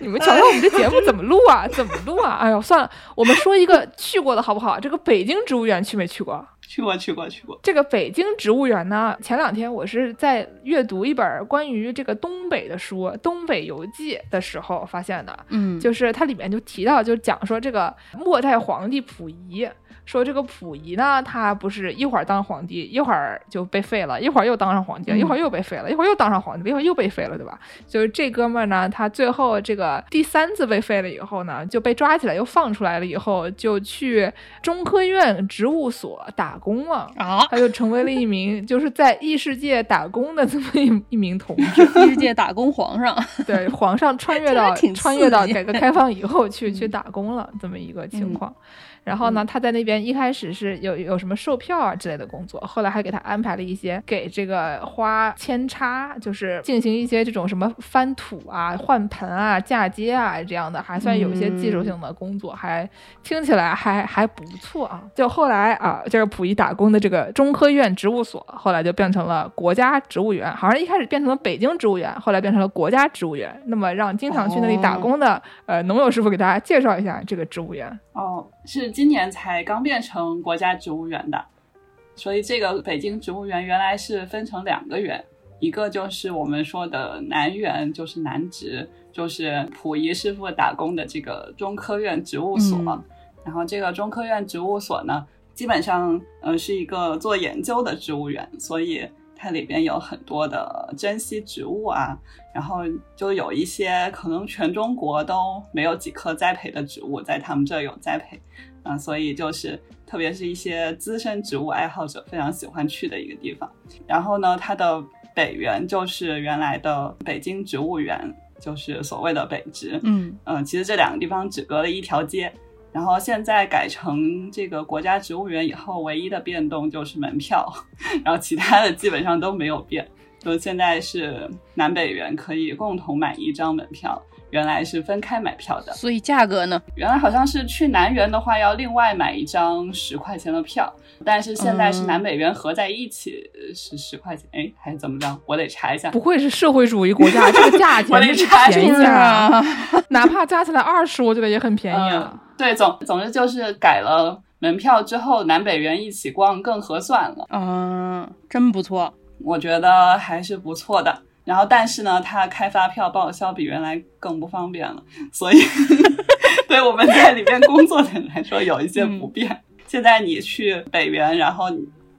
[SPEAKER 1] 你们瞧瞧我们这节目怎么录啊？怎么录啊？哎呦，算了，我们说一个去过的好不好？这个北京植物园去没去过？
[SPEAKER 5] 去过，去过，去过。
[SPEAKER 1] 这个北京植物园呢，前两天我是在阅读一本关于这个东北的书《东北游记》的时候发现的。
[SPEAKER 3] 嗯，
[SPEAKER 1] 就是它里面就提到，就讲说这个末代皇帝溥仪，说这个溥仪呢，他不是一会儿当皇帝，一会儿就被废了，一会儿又当上皇帝了，
[SPEAKER 3] 嗯
[SPEAKER 1] 一会儿又被废了，一会儿又当上皇帝了，一会儿又被废了，对吧？就是这哥们儿呢，他最后这个第三次被废了以后呢，就被抓起来又放出来了以后，就去中科院植物所打工了。
[SPEAKER 3] 啊，
[SPEAKER 1] 他就成为了一名就是在异世界打工的这么一一名同志。
[SPEAKER 3] 异世界打工皇上，<laughs>
[SPEAKER 1] 对，皇上穿越到穿越到改革开放以后去去打工了，这么一个情况。然后呢，他在那边一开始是有有什么售票啊之类的工作，后来还给他安排了一些给这个花扦插，就是进行一些这种什么翻土啊、换盆啊、嫁接啊这样的，还算有一些技术性的工作，还听起来还还不错啊。就后来啊，就是溥仪打工的这个中科院植物所，后来就变成了国家植物园，好像一开始变成了北京植物园，后来变成了国家植物园。那么让经常去那里打工的、呃农友师傅给大家介绍一下这个植物园。
[SPEAKER 5] 哦，是今年才刚变成国家植物园的，所以这个北京植物园原来是分成两个园，一个就是我们说的南园，就是南植，就是溥仪师傅打工的这个中科院植物所。
[SPEAKER 3] 嗯。
[SPEAKER 5] 然后这个中科院植物所呢，基本上呃是一个做研究的植物园，所以它里边有很多的珍稀植物啊，然后就有一些可能全中国都没有几棵栽培的植物，在他们这有栽培，啊、所以就是特别是一些资深植物爱好者非常喜欢去的一个地方。然后呢，它的北园就是原来的北京植物园，就是所谓的北植。
[SPEAKER 3] 嗯
[SPEAKER 5] 嗯，其实这两个地方只隔了一条街。然后现在改成这个国家植物园以后，唯一的变动就是门票，<laughs> 然后其他的基本上都没有变。就现在是南北园可以共同买一张门票，原来是分开买票的。
[SPEAKER 3] 所以价格呢？
[SPEAKER 5] 原来好像是去南园的话要另外买一张十块钱的票，但是现在是
[SPEAKER 3] 嗯
[SPEAKER 5] 南北园合在一起是十块钱，哎，还是怎么着？我得查一下
[SPEAKER 1] 不。愧是社会主义国家，这个价钱 <laughs> 我得
[SPEAKER 5] 查
[SPEAKER 1] 一下啊！
[SPEAKER 3] 啊，<laughs>
[SPEAKER 1] 哪怕加起来二十，我觉得也很便宜了。
[SPEAKER 5] 嗯，对，总总之就是改了门票之后，南北园一起逛更合算了，
[SPEAKER 3] 嗯，真不错。
[SPEAKER 5] 我觉得还是不错的。然后，但是呢，他开发票报销比原来更不方便了，所以 <laughs> 对我们在里面工作的人来说有一些不便。现在你去北园，然后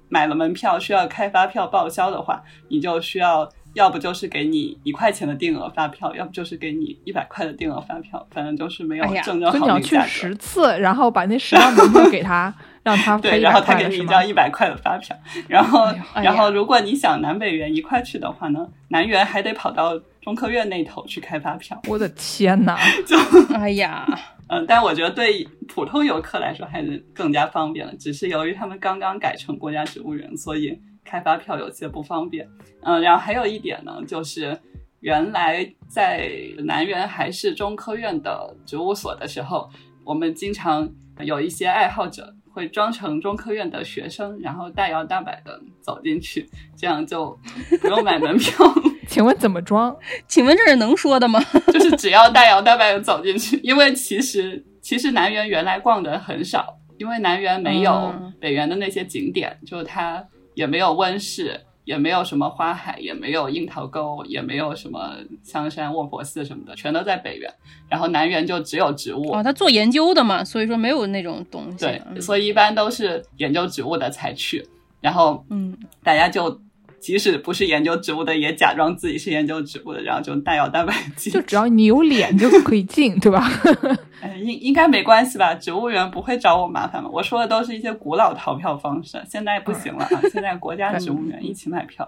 [SPEAKER 5] 买了门票需要开发票报销的话，你就需要要不就是给你一块钱的定额发票，要不就是给你一百块的定额发票，反正就是没有正正
[SPEAKER 1] 所以你要去
[SPEAKER 5] 好那个价格。
[SPEAKER 1] 十次，然后把那十张门票给他，让他
[SPEAKER 5] 对，然后他给你一张？一百块的发票，然后、
[SPEAKER 3] 哎
[SPEAKER 5] 然后如果你想南北园一块去的话呢，南园还得跑到中科院那头去开发票，
[SPEAKER 1] 我的天哪！<laughs>
[SPEAKER 3] 哎呀，
[SPEAKER 5] 嗯，但我觉得对普通游客来说还是更加方便了，只是由于他们刚刚改成国家植物园，所以开发票有些不方便。嗯，然后还有一点呢，就是原来在南园还是中科院的植物所的时候，我们经常有一些爱好者会装成中科院的学生，然后大摇大摆的走进去，这样就不用买门票，<laughs>
[SPEAKER 1] 请问怎么装？
[SPEAKER 3] 请问这是能说的吗？<laughs>
[SPEAKER 5] 就是只要大摇大摆的走进去，因为其实其实南园原来逛的很少，因为南园没有
[SPEAKER 3] 嗯
[SPEAKER 5] 北园的那些景点，就是它也没有温室，也没有什么花海，也没有樱桃沟，也没有什么香山卧佛寺什么的，全都在北园。然后南园就只有植物，
[SPEAKER 3] 哦，他做研究的嘛，所以说没有那种东西。
[SPEAKER 5] 对，
[SPEAKER 3] 嗯
[SPEAKER 5] 所以一般都是研究植物的才去，然后
[SPEAKER 3] 嗯，
[SPEAKER 5] 大家就。即使不是研究植物的，也假装自己是研究植物的，然后就大摇大摆地进去。
[SPEAKER 1] 就只要你有脸就可以进，对吧？<laughs>
[SPEAKER 5] 哎，应应该没关系吧？植物园不会找我麻烦吧？我说的都是一些古老逃票方式，现在不行了啊！现在国家植物园一起买票，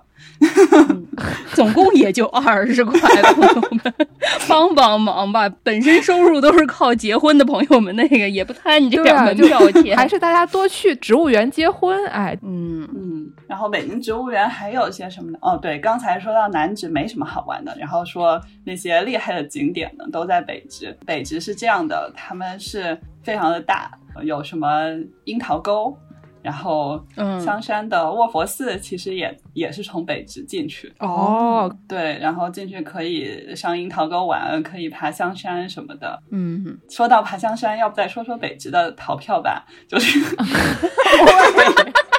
[SPEAKER 5] <laughs>
[SPEAKER 3] 总共也就二十块，朋友们，帮帮忙吧！本身收入都是靠结婚的朋友们，那个也不贪你这点门票钱。
[SPEAKER 1] 还是大家多去植物园结婚，哎，
[SPEAKER 3] 嗯，
[SPEAKER 5] 嗯，然后北京植物园还有些什么呢？哦，对，刚才说到南直没什么好玩的，然后说那些厉害的景点呢都在北直。北直是这样的，他们是非常的大，有什么樱桃沟，然后
[SPEAKER 3] 嗯
[SPEAKER 5] 香山的卧佛寺其实也也是从北直进去。
[SPEAKER 1] 哦，
[SPEAKER 5] 对，然后进去可以上樱桃沟玩，可以爬香山什么的。
[SPEAKER 3] 嗯，
[SPEAKER 5] 说到爬香山，要不再说说北直的逃票吧？就是 <laughs> <laughs> <laughs>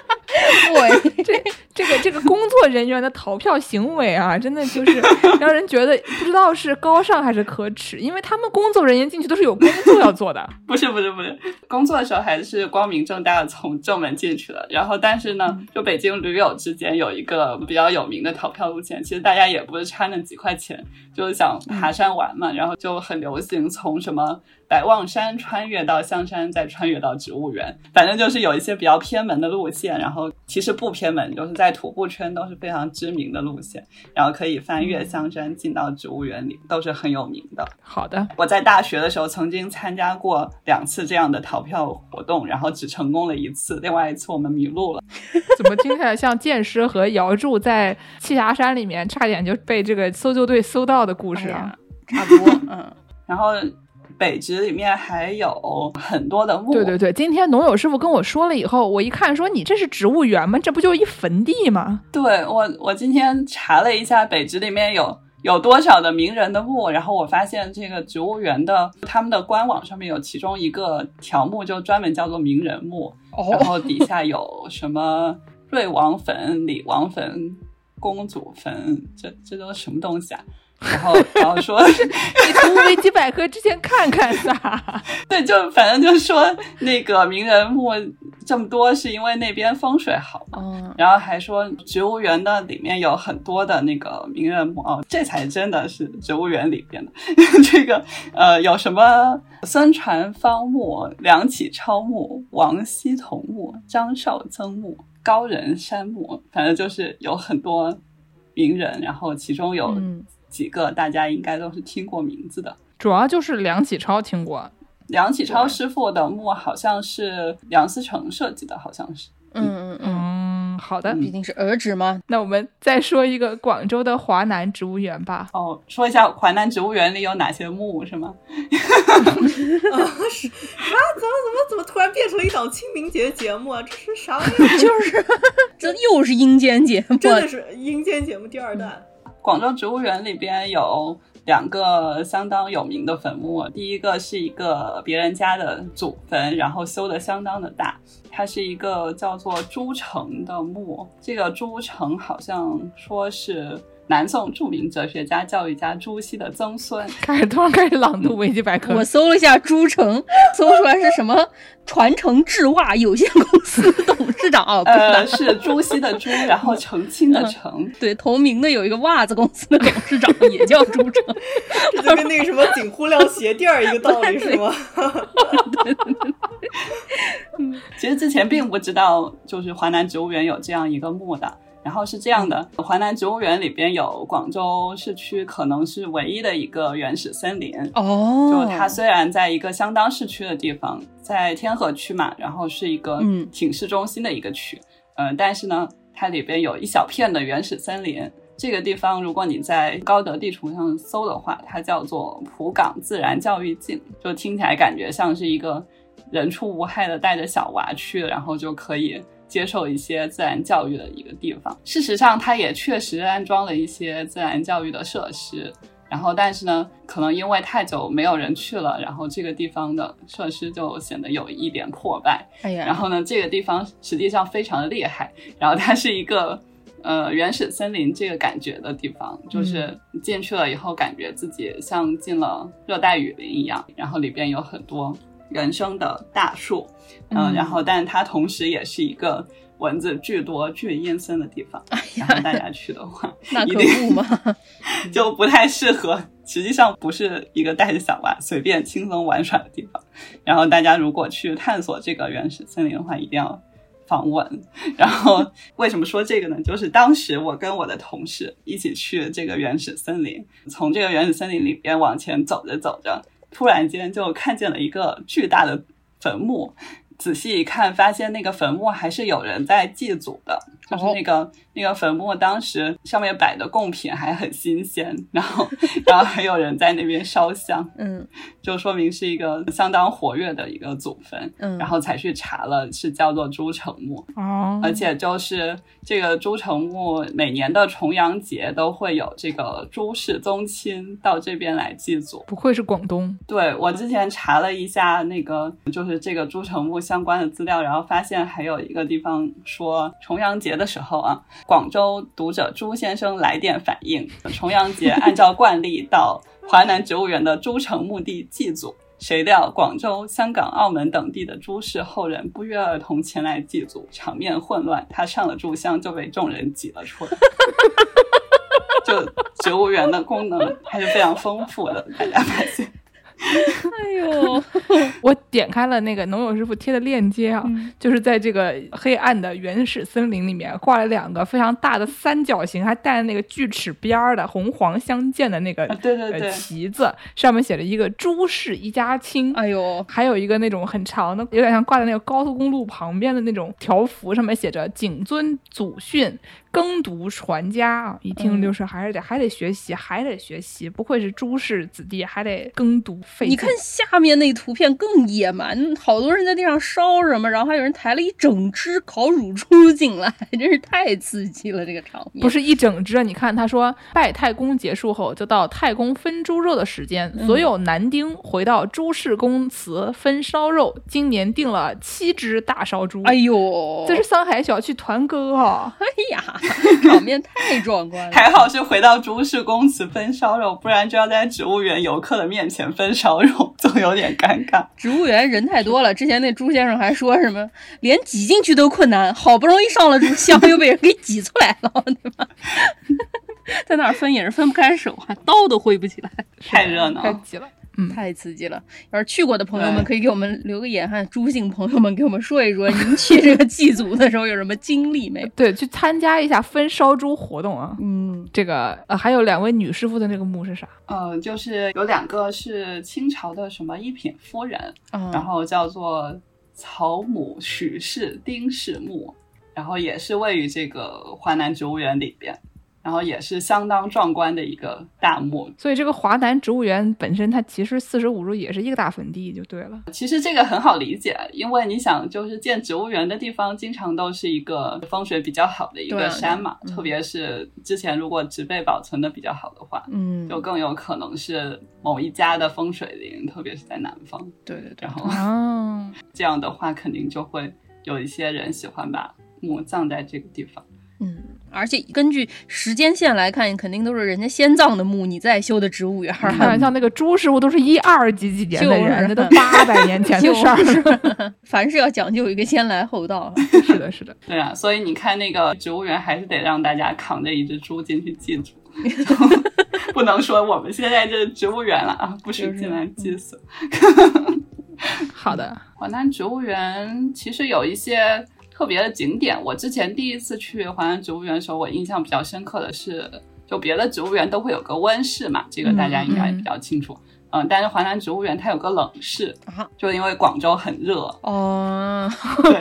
[SPEAKER 3] 对，
[SPEAKER 1] 这这个这个工作人员的逃票行为啊，真的就是让人觉得不知道是高尚还是可耻，因为他们工作人员进去都是有工作要做的。<laughs>
[SPEAKER 5] 不是不是不是，工作的时候还是光明正大的从正门进去的。然后，但是呢，就北京驴友之间有一个比较有名的逃票路线，其实大家也不是差那几块钱，就是想爬山玩嘛，然后就很流行从什么百望山穿越到香山，再穿越到植物园，反正就是有一些比较偏门的路线，然后其实不偏门，就是在徒步圈都是非常知名的路线，然后可以翻越香山进到植物园里，都是很有名的。
[SPEAKER 1] 好的，
[SPEAKER 5] 我在大学的时候曾经参加过两次这样的逃票活动，然后只成功了一次，另外一次我们迷路了。<laughs>
[SPEAKER 1] 怎么听起来像剑师和姚柱在栖霞山里面差点就被这个搜救队搜到的故事啊？<laughs>
[SPEAKER 3] 差不多，嗯。
[SPEAKER 5] 然后北直里面还有很多的墓，
[SPEAKER 1] 对对对，今天农友师傅跟我说了以后，我一看说你这是植物园吗？这不就一坟地吗？
[SPEAKER 5] 对我，我今天查了一下北直里面有有多少的名人的墓，然后我发现这个植物园的他们的官网上面有其中一个条目就专门叫做名人墓，然后底下有什么瑞王坟、李王坟、公主坟，这这都什么东西啊？然后，然后说，<laughs>
[SPEAKER 1] 你读维基百科之前看看噻。<laughs>
[SPEAKER 5] 对，就反正就是说那个名人墓这么多，是因为那边风水好嘛。
[SPEAKER 3] 嗯，
[SPEAKER 5] 然后还说植物园的里面有很多的那个名人墓哦，这才真的是植物园里边的。<laughs> 这个呃，有什么孙传芳墓、梁启超墓、王希同墓、张绍曾墓、高人山墓，反正就是有很多名人，然后其中有。几个大家应该都是听过名字的，
[SPEAKER 1] 主要就是梁启超听过。
[SPEAKER 5] 梁启超师傅的墓好像是梁思成设计的，好像是。
[SPEAKER 3] 嗯嗯
[SPEAKER 1] 嗯，好的，
[SPEAKER 3] 毕竟是儿侄嘛。
[SPEAKER 1] 那我们再说一个广州的华南植物园吧。
[SPEAKER 5] 哦，说一下华南植物园里有哪些墓是吗？<laughs>
[SPEAKER 4] 啊，是啊，怎么怎么怎么突然变成一档清明节节目啊？这是啥玩意儿？<laughs>
[SPEAKER 3] 就是，这又是阴间节目，
[SPEAKER 4] 真的是阴间节目第二弹。
[SPEAKER 5] 广州植物园里边有两个相当有名的坟墓，第一个是一个别人家的祖坟，然后修的相当的大，它是一个叫做朱城的墓。这个朱城好像说是。南宋著名哲学家、教育家朱熹的曾孙，
[SPEAKER 1] 开始突然开始朗读维基百科。
[SPEAKER 3] 我搜了一下朱成，搜出来是什么？传承制袜有限公司董事长。
[SPEAKER 5] 呃，<laughs> 是朱熹的朱，<laughs> 然后澄清的澄。
[SPEAKER 3] 对，同名的有一个袜子公司的董事长也叫朱澄，<laughs>
[SPEAKER 4] 这就跟那个什么锦户料鞋垫一个道理是吗？
[SPEAKER 3] 对对对。
[SPEAKER 5] 其实之前并不知道，就是华南植物园有这样一个墓的。然后是这样的，华南植物园里边有广州市区可能是唯一的一个原始森林
[SPEAKER 3] 哦，
[SPEAKER 5] 就它虽然在一个相当市区的地方，在天河区嘛，然后是一个挺市中心的一个区，嗯，但是呢，它里边有一小片的原始森林。这个地方如果你在高德地图上搜的话，它叫做浦港自然教育径，就听起来感觉像是一个人畜无害的带着小娃去，然后就可以。接受一些自然教育的一个地方，事实上，它也确实安装了一些自然教育的设施。然后，但是呢，可能因为太久没有人去了，然后这个地方的设施就显得有一点破败。
[SPEAKER 3] 哎呀，
[SPEAKER 5] 然后呢，这个地方实际上非常的厉害。然后它是一个呃原始森林这个感觉的地方，就是进去了以后，感觉自己像进了热带雨林一样。然后里边有很多。原生的大树，嗯，然后，但它同时也是一个蚊子巨多、巨阴森的地方。然后大家去的话，<laughs>
[SPEAKER 3] 那可不嘛，<laughs>
[SPEAKER 5] 就不太适合。实际上不是一个带着小娃随便轻松玩耍的地方。然后大家如果去探索这个原始森林的话，一定要防蚊。然后为什么说这个呢？就是当时我跟我的同事一起去这个原始森林，从这个原始森林里边往前走着走着。突然间就看见了一个巨大的坟墓，仔细一看，发现那个坟墓还是有人在祭祖的，就是那个。那个坟墓当时上面摆的贡品还很新鲜，然后然后还有人在那边烧香，
[SPEAKER 3] 嗯，
[SPEAKER 5] 就说明是一个相当活跃的一个祖坟，
[SPEAKER 3] 嗯，
[SPEAKER 5] 然后才去查了，是叫做朱城墓，
[SPEAKER 1] 哦，
[SPEAKER 5] 而且就是这个朱城墓每年的重阳节都会有这个朱氏宗亲到这边来祭祖，
[SPEAKER 1] 不愧是广东，
[SPEAKER 5] 对我之前查了一下那个就是这个朱城墓相关的资料，然后发现还有一个地方说重阳节的时候啊。广州读者朱先生来电反映，重阳节 <laughs> 按照惯例到华南植物园的朱城墓地祭祖，谁料广州、香港、澳门等地的朱氏后人不约而同前来祭祖，场面混乱。他上了炷香就被众人挤了出来。<laughs> 就植物园的功能还是非常丰富的，大家发现。
[SPEAKER 3] 哎呦，<laughs>
[SPEAKER 1] 我点开了那个农友师傅贴的链接啊，
[SPEAKER 3] 嗯。
[SPEAKER 1] 就是在这个黑暗的原始森林里面挂了两个非常大的三角形，还带着那个锯齿边儿的红黄相间的那个
[SPEAKER 5] 啊对对对。
[SPEAKER 1] 呃旗子，上面写着一个朱氏一家亲。
[SPEAKER 3] 哎呦，
[SPEAKER 1] 还有一个那种很长的，有点像挂在那个高速公路旁边的那种条幅，上面写着“谨遵祖训，耕读传家”啊，一听
[SPEAKER 3] 嗯
[SPEAKER 1] 就是还是得、还得学习，还得学习，不愧是朱氏子弟，还得耕读费
[SPEAKER 3] 你看下面那图片更野蛮，好多人在地上烧什么，然后还有人抬了一整只烤乳猪进来，真是太刺激了，这个场面。
[SPEAKER 1] 不是一整只，你看他说拜太公结束后，就到太公分猪肉的时间，
[SPEAKER 3] 嗯
[SPEAKER 1] 所有男丁回到朱氏公祠分烧肉。今年订了七只大烧猪，
[SPEAKER 3] 哎呦，
[SPEAKER 1] 这是上海小区团购啊！
[SPEAKER 3] 哎呀，<laughs> 场面太壮观了。
[SPEAKER 5] 还好是回到朱氏公祠分烧肉，不然就要在植物园游客的面前分烧肉，总有点尴尬。<laughs>
[SPEAKER 3] 植物园人太多了，之前那朱先生还说什么连挤进去都困难，好不容易上了柱香又被人给挤出来了，对吧？<laughs> 在那儿分也是分不开手，还刀都挥不起来，
[SPEAKER 5] 太热闹
[SPEAKER 1] 太挤了。嗯，
[SPEAKER 3] 太刺激了。要是去过的朋友们，可以给我们留个言，哈朱姓朋友们给我们说一说，您去这个祭祖的时候有什么经历没？
[SPEAKER 1] 对，去参加一下分烧猪活动啊。
[SPEAKER 3] 嗯，
[SPEAKER 1] 这个呃，还有两位女师傅的那个墓是啥？
[SPEAKER 5] 嗯，就是有两个是清朝的什么一品夫人，
[SPEAKER 3] 嗯，
[SPEAKER 5] 然后叫做曹母许氏丁氏墓，然后也是位于这个华南植物园里边，然后也是相当壮观的一个大墓。
[SPEAKER 1] 所以这个华南植物园本身它其实四舍五入也是一个大坟地，就对了。
[SPEAKER 5] 其实这个很好理解，因为你想，就是建植物园的地方，经常都是一个风水比较好的一个山嘛，特别是之前如果植被保存的比较好的话，
[SPEAKER 3] 嗯，
[SPEAKER 5] 就更有可能是某一家的风水林，特别是在南方。
[SPEAKER 3] 对对对
[SPEAKER 5] 然，后
[SPEAKER 1] 哦，
[SPEAKER 5] 这样的话，肯定就会有一些人喜欢把墓葬在这个地方。
[SPEAKER 3] 嗯，而且根据时间线来看，肯定都是人家先葬的墓，你再修的植物园儿。
[SPEAKER 1] 开玩笑，那个朱师傅都是一二几几年的人，
[SPEAKER 3] 就 <laughs> 是
[SPEAKER 1] 那都八百年前的事儿。
[SPEAKER 3] 就是 <laughs> 凡事要讲究一个先来后到。<laughs>
[SPEAKER 1] 是的，是的。
[SPEAKER 5] 对啊，所以你看那个植物园，还是得让大家扛着一只猪进去祭祖，不能说我们现在这植物园了啊，不许进来祭祀。
[SPEAKER 1] 好的，
[SPEAKER 5] 华南植物园其实有一些特别的景点。我之前第一次去华南植物园的时候，我印象比较深刻的是，就别的植物园都会有个温室嘛，这个大家应该比较清楚。嗯但是华南植物园它有个冷室
[SPEAKER 3] 啊，
[SPEAKER 5] 就因为广州很热，
[SPEAKER 3] 哦，<laughs>
[SPEAKER 5] 对，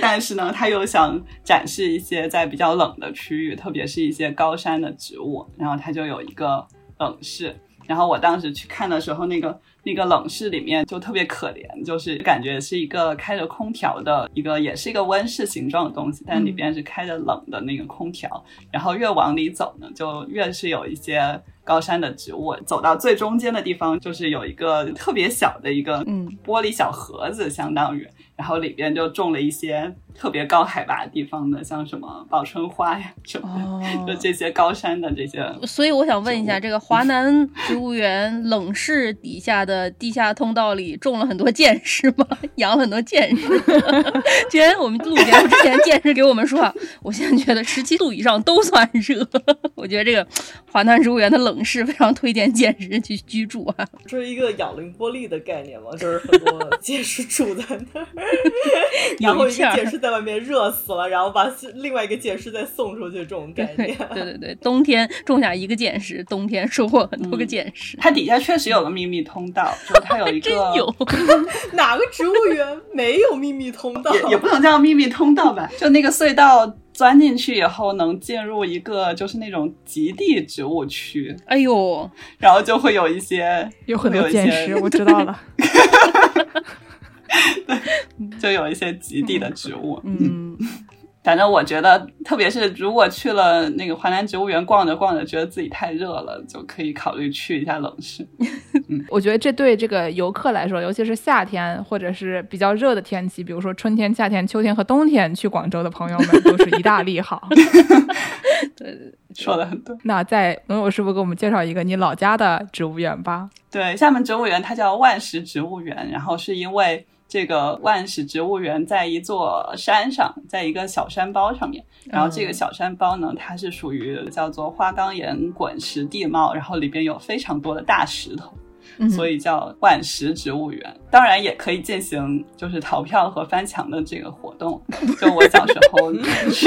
[SPEAKER 5] 但是呢，他又想展示一些在比较冷的区域，特别是一些高山的植物，然后他就有一个冷室。然后我当时去看的时候，那个那个冷室里面就特别可怜，就是感觉是一个开着空调的一个，也是一个温室形状的东西，但里边是开着冷的那个空调。然后越往里走呢，就越是有一些高山的植物。走到最中间的地方，就是有一个特别小的一个
[SPEAKER 3] 嗯
[SPEAKER 5] 玻璃小盒子，相当于，然后里边就种了一些特别高海拔地方的，像什么报春花呀什么的，就
[SPEAKER 3] 哦。
[SPEAKER 5] 这些高山的这些。
[SPEAKER 3] 所以我想问一下，这个华南植物园冷室底下的地下通道里种了很多剑士吗？<laughs> 养了很多剑士。之前 <laughs> 我们录节目之前，剑士给我们说啊，我现在觉得十七度以上都算热。<laughs> 我觉得这个华南植物园的冷室非常推荐剑士去居住啊。<laughs>
[SPEAKER 4] 这是一个养零玻璃的概念嘛，就是很多剑士住在那儿，<laughs> 然后一个剑士在外面热死了，然后把另外一个剑士再送出去，这种概念。
[SPEAKER 3] 对 <laughs> 对对，冬天种下一个剑士，冬天收获很多个剑士。
[SPEAKER 5] 它底下确实有个秘密通道，就是它有一个
[SPEAKER 3] 真有，
[SPEAKER 4] 哪个植物园没有秘密通道？
[SPEAKER 5] 也也不能叫秘密通道吧，就那个隧道钻进去以后，能进入一个就是那种极地植物区，
[SPEAKER 3] 哎呦，
[SPEAKER 5] 然后就会有一些
[SPEAKER 1] 有很多
[SPEAKER 5] 会有一些
[SPEAKER 1] 见识，我知道了。<laughs>
[SPEAKER 5] 对就有一些极地的植物。
[SPEAKER 3] 嗯，
[SPEAKER 5] 反正我觉得，特别是如果去了那个华南植物园逛着逛着，觉得自己太热了，就可以考虑去一下冷市。嗯。
[SPEAKER 1] 我觉得这对这个游客来说，尤其是夏天或者是比较热的天气，比如说春天、夏天、秋天和冬天去广州的朋友们，都是一大利好。<laughs>
[SPEAKER 5] 对说的很对。
[SPEAKER 1] 那在农友师傅给我们介绍一个你老家的植物园吧。
[SPEAKER 5] 对，厦门植物园它叫万石植物园，然后是因为这个万石植物园在一座山上，在一个小山包上面，然后这个小山包呢，它是属于叫做花岗岩滚石地貌，然后里边有非常多的大石头。
[SPEAKER 3] 嗯
[SPEAKER 5] 所以叫万石植物园。当然也可以进行就是逃票和翻墙的这个活动。<laughs> 就我小时候 <laughs> 去，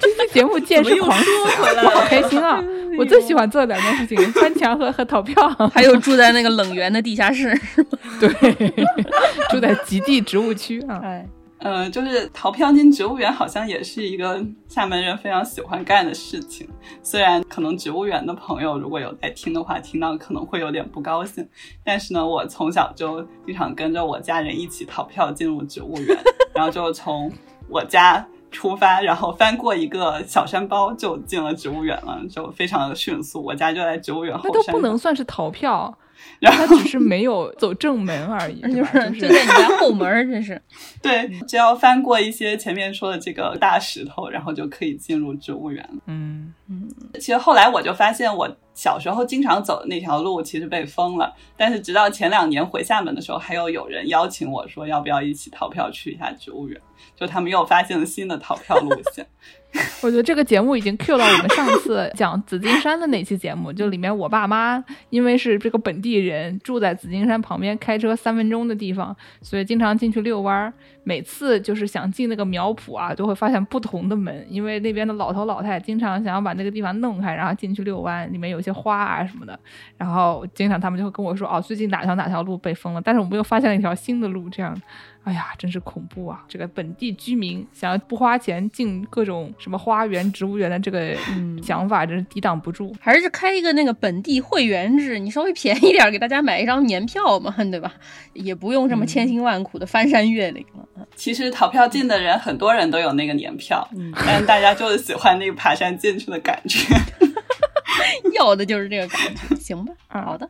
[SPEAKER 1] 这期节目见识狂说回来我好开心啊！<laughs> 我最喜欢做的两件事情：翻墙和和逃票。
[SPEAKER 3] 还有住在那个冷园的地下室，
[SPEAKER 1] 对，住在极地植物区啊。
[SPEAKER 3] 哎，
[SPEAKER 5] 呃，就是逃票进植物园，好像也是一个厦门人非常喜欢干的事情。虽然可能植物园的朋友如果有在听的话，听到可能会有点不高兴，但是呢，我从小就经常跟着我家人一起逃票进入植物园，然后就从我家出发，然后翻过一个小山包就进了植物园了，就非常的迅速。我家就在植物园后
[SPEAKER 1] 那都，不能算是逃票，
[SPEAKER 5] 然后
[SPEAKER 1] 他只是没有走正门而已，<laughs>
[SPEAKER 3] 就是就在你家后门儿，这是。<laughs>
[SPEAKER 5] 对，只要翻过一些前面说的这个大石头，然后就可以进入植物园了。
[SPEAKER 1] 嗯，
[SPEAKER 5] 其实后来我就发现，我小时候经常走的那条路其实被封了。但是直到前两年回厦门的时候，还有有人邀请我说要不要一起逃票去一下植物园，就他们又发现了新的逃票路线。<laughs> <laughs>
[SPEAKER 1] 我觉得这个节目已经 cue 到我们上次讲紫金山的那期节目，就里面我爸妈因为是这个本地人，住在紫金山旁边，开车三分钟的地方，所以经常进去遛弯儿。每次就是想进那个苗圃啊，都会发现不同的门，因为那边的老头老太经常想要把那个地方弄开，然后进去遛弯，里面有些花啊什么的。然后经常他们就会跟我说，哦，最近哪条哪条路被封了，但是我们又发现了一条新的路，这样。哎呀，真是恐怖啊！这个本地居民想要不花钱进各种什么花园、植物园的这个
[SPEAKER 3] 嗯
[SPEAKER 1] 想法，真是抵挡不住。
[SPEAKER 3] 还是开一个那个本地会员制，你稍微便宜点儿，给大家买一张年票嘛，对吧？也不用这么千辛万苦的翻山越岭了。
[SPEAKER 5] 其实逃票进的人，很多人都有那个年票，嗯但是大家就是喜欢那个爬山进去的感觉。<laughs>
[SPEAKER 3] 要的就是这个感觉，行吧？
[SPEAKER 1] 嗯
[SPEAKER 3] 好的，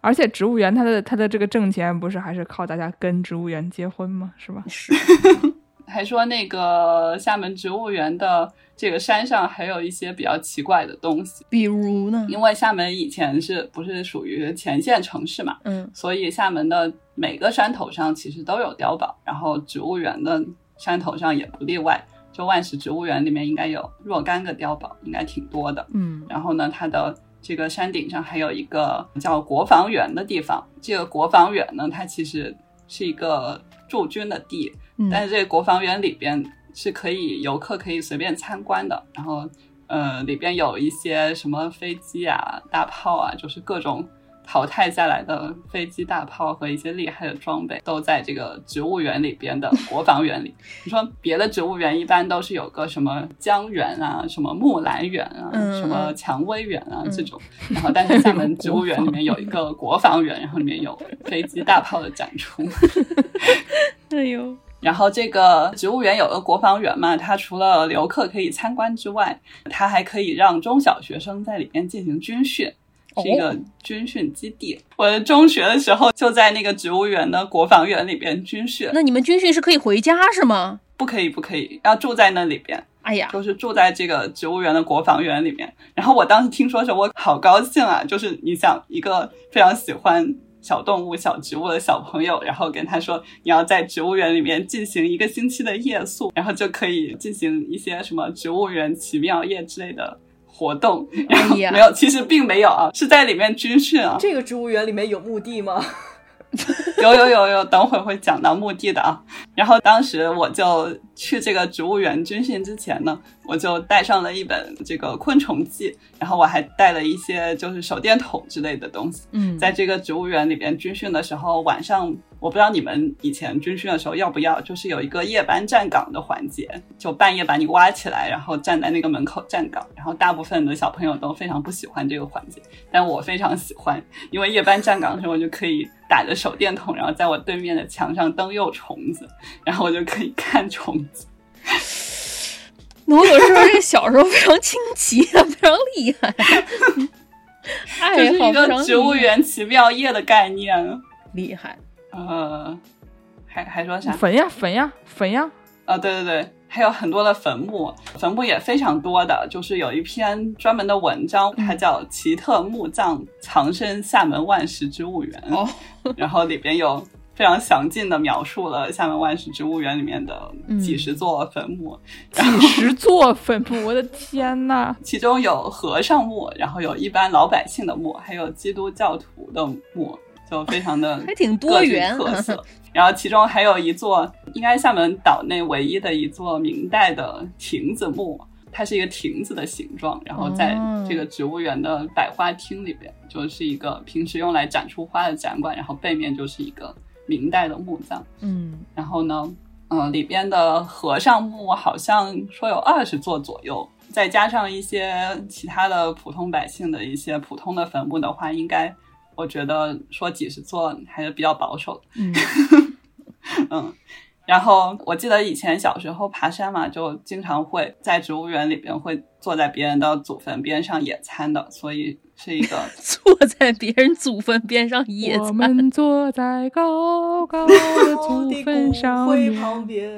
[SPEAKER 1] 而且植物园它的它的这个挣钱，不是还是靠大家跟植物园结婚吗？是吧？<laughs>
[SPEAKER 3] 是 <laughs>
[SPEAKER 5] 还说那个厦门植物园的这个山上还有一些比较奇怪的东西，
[SPEAKER 3] 比如呢？
[SPEAKER 5] 因为厦门以前是不是属于前线城市嘛，
[SPEAKER 3] 嗯
[SPEAKER 5] 所以厦门的每个山头上其实都有碉堡，然后植物园的山头上也不例外。就万石植物园里面应该有若干个碉堡，应该挺多的。
[SPEAKER 3] 嗯
[SPEAKER 5] 然后呢，它的这个山顶上还有一个叫国防园的地方。这个国防园呢，它其实是一个驻军的地，
[SPEAKER 3] 嗯
[SPEAKER 5] 但是这个国防园里边是可以游客可以随便参观的。然后，呃，里边有一些什么飞机啊、大炮啊，就是各种淘汰下来的飞机、大炮和一些厉害的装备，都在这个植物园里边的国防园里。你说别的植物园一般都是有个什么江园啊、什么木兰园啊、
[SPEAKER 3] 嗯
[SPEAKER 5] 什么蔷薇园啊
[SPEAKER 3] 嗯
[SPEAKER 5] 这种，然后但是厦门植物园里面有一个国防园，然后里面有飞机、大炮的展出。<laughs>
[SPEAKER 3] 哎呦，
[SPEAKER 5] 然后这个植物园有个国防园嘛，它除了游客可以参观之外，它还可以让中小学生在里面进行军训。是一个军训基地。我中学的时候就在那个植物园的国防园里边军训，
[SPEAKER 3] 那你们军训是可以回家是吗？
[SPEAKER 5] 不可以，不可以，要住在那里边。
[SPEAKER 3] 哎呀，
[SPEAKER 5] 就是住在这个植物园的国防园里面。然后我当时听说的时候，我好高兴啊！就是你想一个非常喜欢小动物、小植物的小朋友，然后跟他说你要在植物园里面进行一个星期的夜宿，然后就可以进行一些什么植物园奇妙夜之类的。活动，然后没有，其实并没有啊，是在里面军训啊。
[SPEAKER 4] 这个植物园里面有墓地吗？<laughs>
[SPEAKER 5] 有有有有，等会儿会讲到墓地的啊。然后当时我就去这个植物园军训之前呢，我就带上了一本这个《昆虫记》，然后我还带了一些就是手电筒之类的东西。
[SPEAKER 3] 嗯，
[SPEAKER 5] 在这个植物园里边军训的时候，晚上我不知道你们以前军训的时候要不要，就是有一个夜班站岗的环节，就半夜把你挖起来，然后站在那个门口站岗。然后大部分的小朋友都非常不喜欢这个环节，但我非常喜欢，因为夜班站岗的时候，我就可以打着手电筒，然后在我对面的墙上灯诱虫子，然后我就可以看虫子。<laughs>
[SPEAKER 3] 那我有时候这个小时候非常清奇，非常厉害，
[SPEAKER 5] 这
[SPEAKER 3] 爱
[SPEAKER 5] 是一
[SPEAKER 3] 好非常
[SPEAKER 5] 个植物园奇妙夜的概念。
[SPEAKER 3] 厉害。
[SPEAKER 5] 呃，还还说啥？
[SPEAKER 1] 坟呀坟呀坟呀，
[SPEAKER 5] 啊，对对对，还有很多的坟墓，坟墓也非常多的，就是有一篇专门的文章，它叫《奇特墓葬藏身厦门万石植物园》，
[SPEAKER 3] 哦，<laughs>
[SPEAKER 5] 然后里边有非常详尽的描述了厦门万石植物园里面的几十座坟墓，<laughs>
[SPEAKER 1] 几十座坟墓，我的天呐！
[SPEAKER 5] 其中有和尚墓，然后有一般老百姓的墓，还有基督教徒的墓。就非常的
[SPEAKER 3] 还挺多元
[SPEAKER 5] 特 <laughs> 色。然后其中还有一座，应该厦门岛内唯一的一座明代的亭子墓，它是一个亭子的形状，然后在这个植物园的百花厅里边，就是一个平时用来展出花的展馆，然后背面就是一个明代的墓葬。
[SPEAKER 3] 嗯，
[SPEAKER 5] 然后呢，嗯、里边的和尚墓好像说有二十座左右，再加上一些其他的普通百姓的一些普通的坟墓的话，应该我觉得说几十座还是比较保守的。
[SPEAKER 3] 嗯 <laughs>
[SPEAKER 5] 嗯，然后我记得以前小时候爬山嘛，就经常会在植物园里边会坐在别人的祖坟边上野餐的，所以是一个 <laughs>
[SPEAKER 3] 坐在别人祖坟边上野
[SPEAKER 1] 我
[SPEAKER 3] 餐，
[SPEAKER 1] 们 <laughs> 坐在高高的祖坟上。
[SPEAKER 4] 旁边，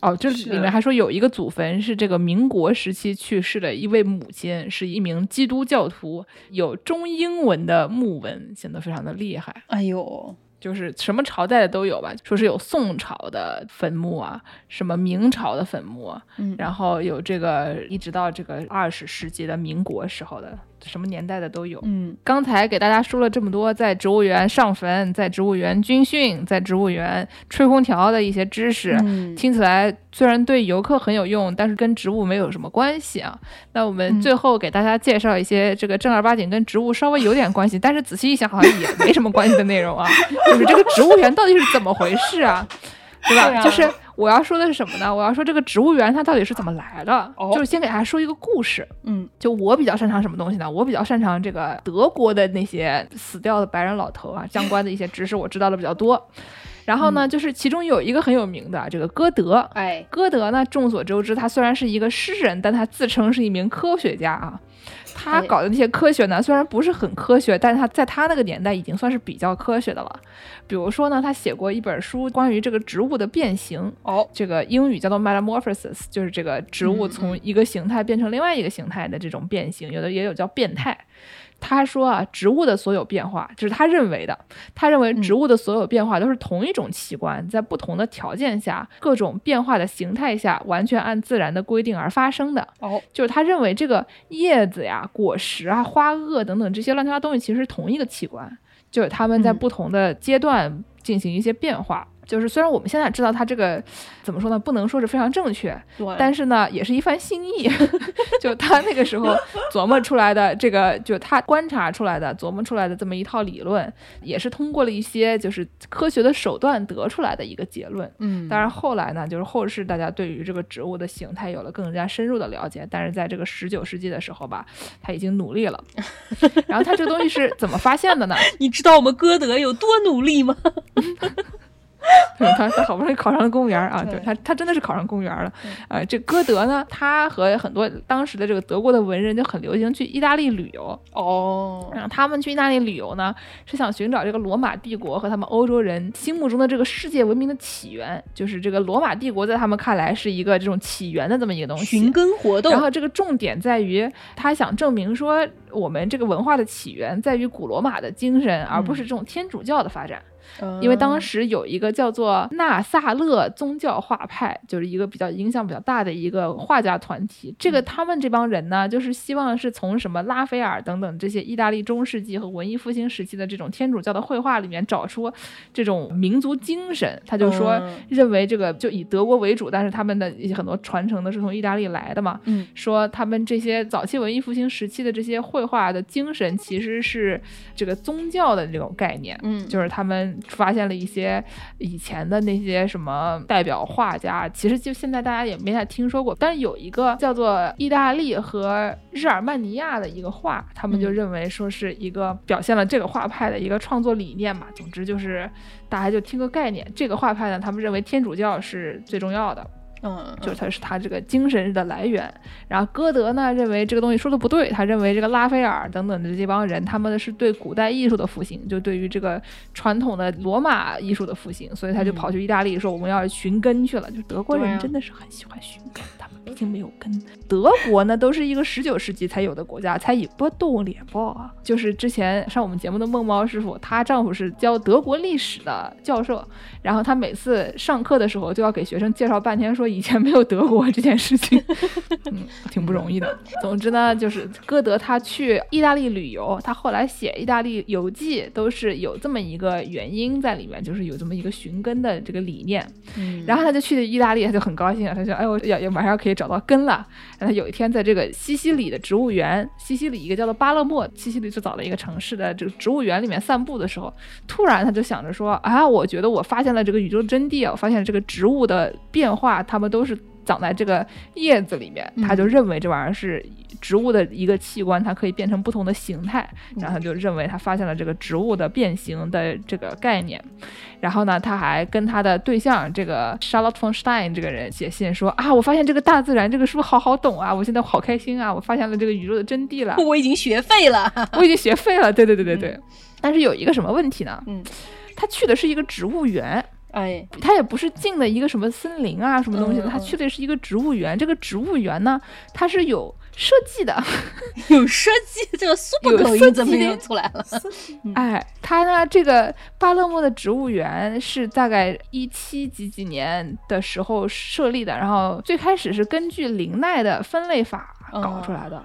[SPEAKER 1] 哦，这
[SPEAKER 5] 是
[SPEAKER 1] 里面还说有一个祖坟是这个民国时期去世的一位母亲，是一名基督教徒，有中英文的墓文，显得非常的厉害。
[SPEAKER 3] 哎呦，
[SPEAKER 1] 就是什么朝代的都有吧，说是有宋朝的坟墓啊，什么明朝的坟墓啊，
[SPEAKER 3] 嗯
[SPEAKER 1] 然后有这个一直到这个二十世纪的民国时候的，什么年代的都有。
[SPEAKER 3] 嗯
[SPEAKER 1] 刚才给大家说了这么多，在植物园上坟，在植物园军训，在植物园吹空调的一些知识，
[SPEAKER 3] 嗯
[SPEAKER 1] 听起来虽然对游客很有用，但是跟植物没有什么关系啊。那我们
[SPEAKER 3] 嗯
[SPEAKER 1] 最后给大家介绍一些这个正儿八经跟植物稍微有点关系，但是仔细一想好像也没什么关系的内容啊，就是这个植物园到底是怎么回事啊？对吧？
[SPEAKER 3] 对啊
[SPEAKER 1] 就是我要说的是什么呢？我要说这个植物园它到底是怎么来的？
[SPEAKER 3] 哦
[SPEAKER 1] 就是先给大家说一个故事。
[SPEAKER 3] 嗯
[SPEAKER 1] 就我比较擅长什么东西呢？我比较擅长这个德国的那些死掉的白人老头啊，相关的一些知识我知道的比较多。<laughs> 然后呢，就是其中有一个很有名的啊这个歌德。
[SPEAKER 3] 哎，
[SPEAKER 1] 歌德呢，众所周知，他虽然是一个诗人，但他自称是一名科学家啊。他
[SPEAKER 3] 哎
[SPEAKER 1] 搞的那些科学呢，虽然不是很科学，但是他在他那个年代已经算是比较科学的了。比如说呢，他写过一本书关于这个植物的变形，
[SPEAKER 3] 哦，
[SPEAKER 1] 这个英语叫做 metamorphosis，就是这个植物从一个形态变成另外一个形态的这种变形，有的也有叫变态。他说啊，植物的所有变化，就是他认为的。他认为植物的所有变化都是同一种器官，在不同的条件下、各种变化的形态下，完全按自然的规定而发生的。
[SPEAKER 3] 哦，
[SPEAKER 1] 就是他认为这个叶子呀、果实啊、花萼等等这些乱七八糟东西其实是同一个器官，就是他们在
[SPEAKER 3] 嗯
[SPEAKER 1] 不同的阶段进行一些变化。就是虽然我们现在知道他这个怎么说呢，不能说是非常正确，但是呢，也是一番心意。<laughs> 就他那个时候 <laughs> 琢磨出来的这个，就他观察出来的、琢磨出来的这么一套理论，也是通过了一些就是科学的手段得出来的一个结论。
[SPEAKER 3] 嗯，
[SPEAKER 1] 当然后来呢，就是后世大家对于这个植物的形态有了更加深入的了解，但是在这个十九世纪的时候吧，他已经努力了。<laughs> 然后他这个东西是怎么发现的呢？
[SPEAKER 3] 你知道我们歌德有多努力吗？
[SPEAKER 1] 对 <laughs> 他他好不容易考上了公务员啊，对
[SPEAKER 3] 对
[SPEAKER 1] 他他真的是考上公务员了。呃，这歌德呢，他和很多当时的这个德国的文人就很流行去意大利旅游。
[SPEAKER 3] 哦，
[SPEAKER 1] 然后他们去意大利旅游呢，是想寻找这个罗马帝国和他们欧洲人心目中的这个世界文明的起源，就是这个罗马帝国在他们看来是一个这种起源的这么一个东西。
[SPEAKER 3] 寻根活动，
[SPEAKER 1] 然后这个重点在于，他想证明说，我们这个文化的起源在于古罗马的精神，而不是这种天主教的发展。因为当时有一个叫做纳萨勒宗教画派，就是一个比较影响比较大的一个画家团体。这个他们这帮人呢，就是希望是从什么拉斐尔等等这些意大利中世纪和文艺复兴时期的这种天主教的绘画里面找出这种民族精神。他就说
[SPEAKER 3] 嗯，
[SPEAKER 1] 认为这个就以德国为主，但是他们的一些很多传承的是从意大利来的嘛。
[SPEAKER 3] 嗯
[SPEAKER 1] 说他们这些早期文艺复兴时期的这些绘画的精神，其实是这个宗教的这种概念。
[SPEAKER 3] 嗯，
[SPEAKER 1] 就是他们发现了一些以前的那些什么代表画家，其实就现在大家也没太听说过。但是有一个叫做意大利和日耳曼尼亚的一个画，他们就认为说是一个表现了这个画派的一个创作理念嘛。总之就是大家就听个概念，这个画派呢，他们认为天主教是最重要的。
[SPEAKER 3] 嗯，
[SPEAKER 1] 就是他是他这个精神的来源。然后歌德呢认为这个东西说的不对，他认为这个拉斐尔等等的这帮人，他们的是对古代艺术的复兴，就对于这个传统的罗马艺术的复兴，所以他就跑去意大利说我们要寻根去了。就德国人真的是很喜欢寻根，他们毕竟没有根。德国呢都是一个十九世纪才有的国家，才以波动脸包啊。就是之前上我们节目的梦猫师傅，她丈夫是教德国历史的教授，然后他每次上课的时候就要给学生介绍半天，说以前没有德国这件事情，<laughs> 嗯，挺不容易的。总之呢，就是歌德他去意大利旅游，他后来写意大利游记都是有这么一个原因在里面，就是有这么一个寻根的这个理念。
[SPEAKER 3] 嗯
[SPEAKER 1] 然后他就去意大利，他就很高兴啊，他说：“哎，我要要马上可以找到根了。”然后有一天在这个西西里的植物园，西西里一个叫做巴勒莫，西西里最早的一个城市的这个植物园里面散步的时候，突然他就想着说：“啊，我觉得我发现了这个宇宙真谛啊，我发现这个植物的变化，它们都是。”长在这个叶子里面，他就认为这玩意儿是植物的一个器官，它可以变成不同的形态，然后他就认为他发现了这个植物的变形的这个概念。然后呢，他还跟他的对象这个 Charlotte von Stein 这个人写信说啊，我发现这个大自然这个书好好懂啊，我现在好开心啊，我发现了这个宇宙的真谛了，
[SPEAKER 3] 我已经学废了。
[SPEAKER 1] 我已经学废了。对对对对对。但是有一个什么问题呢？
[SPEAKER 3] 嗯，
[SPEAKER 1] 他去的是一个植物园。
[SPEAKER 3] 哎，
[SPEAKER 1] 他也不是进的一个什么森林啊，什么东西的，
[SPEAKER 3] 嗯
[SPEAKER 1] 他去的是一个植物园。这个植物园呢，它是有设计的，<laughs>
[SPEAKER 3] 有设计，这个
[SPEAKER 1] 设计。的
[SPEAKER 3] 音怎么又出来了？
[SPEAKER 1] 哎，他呢，这个巴勒莫的植物园是大概一七几几年的时候设立的，然后最开始是根据林奈的分类法搞出来的。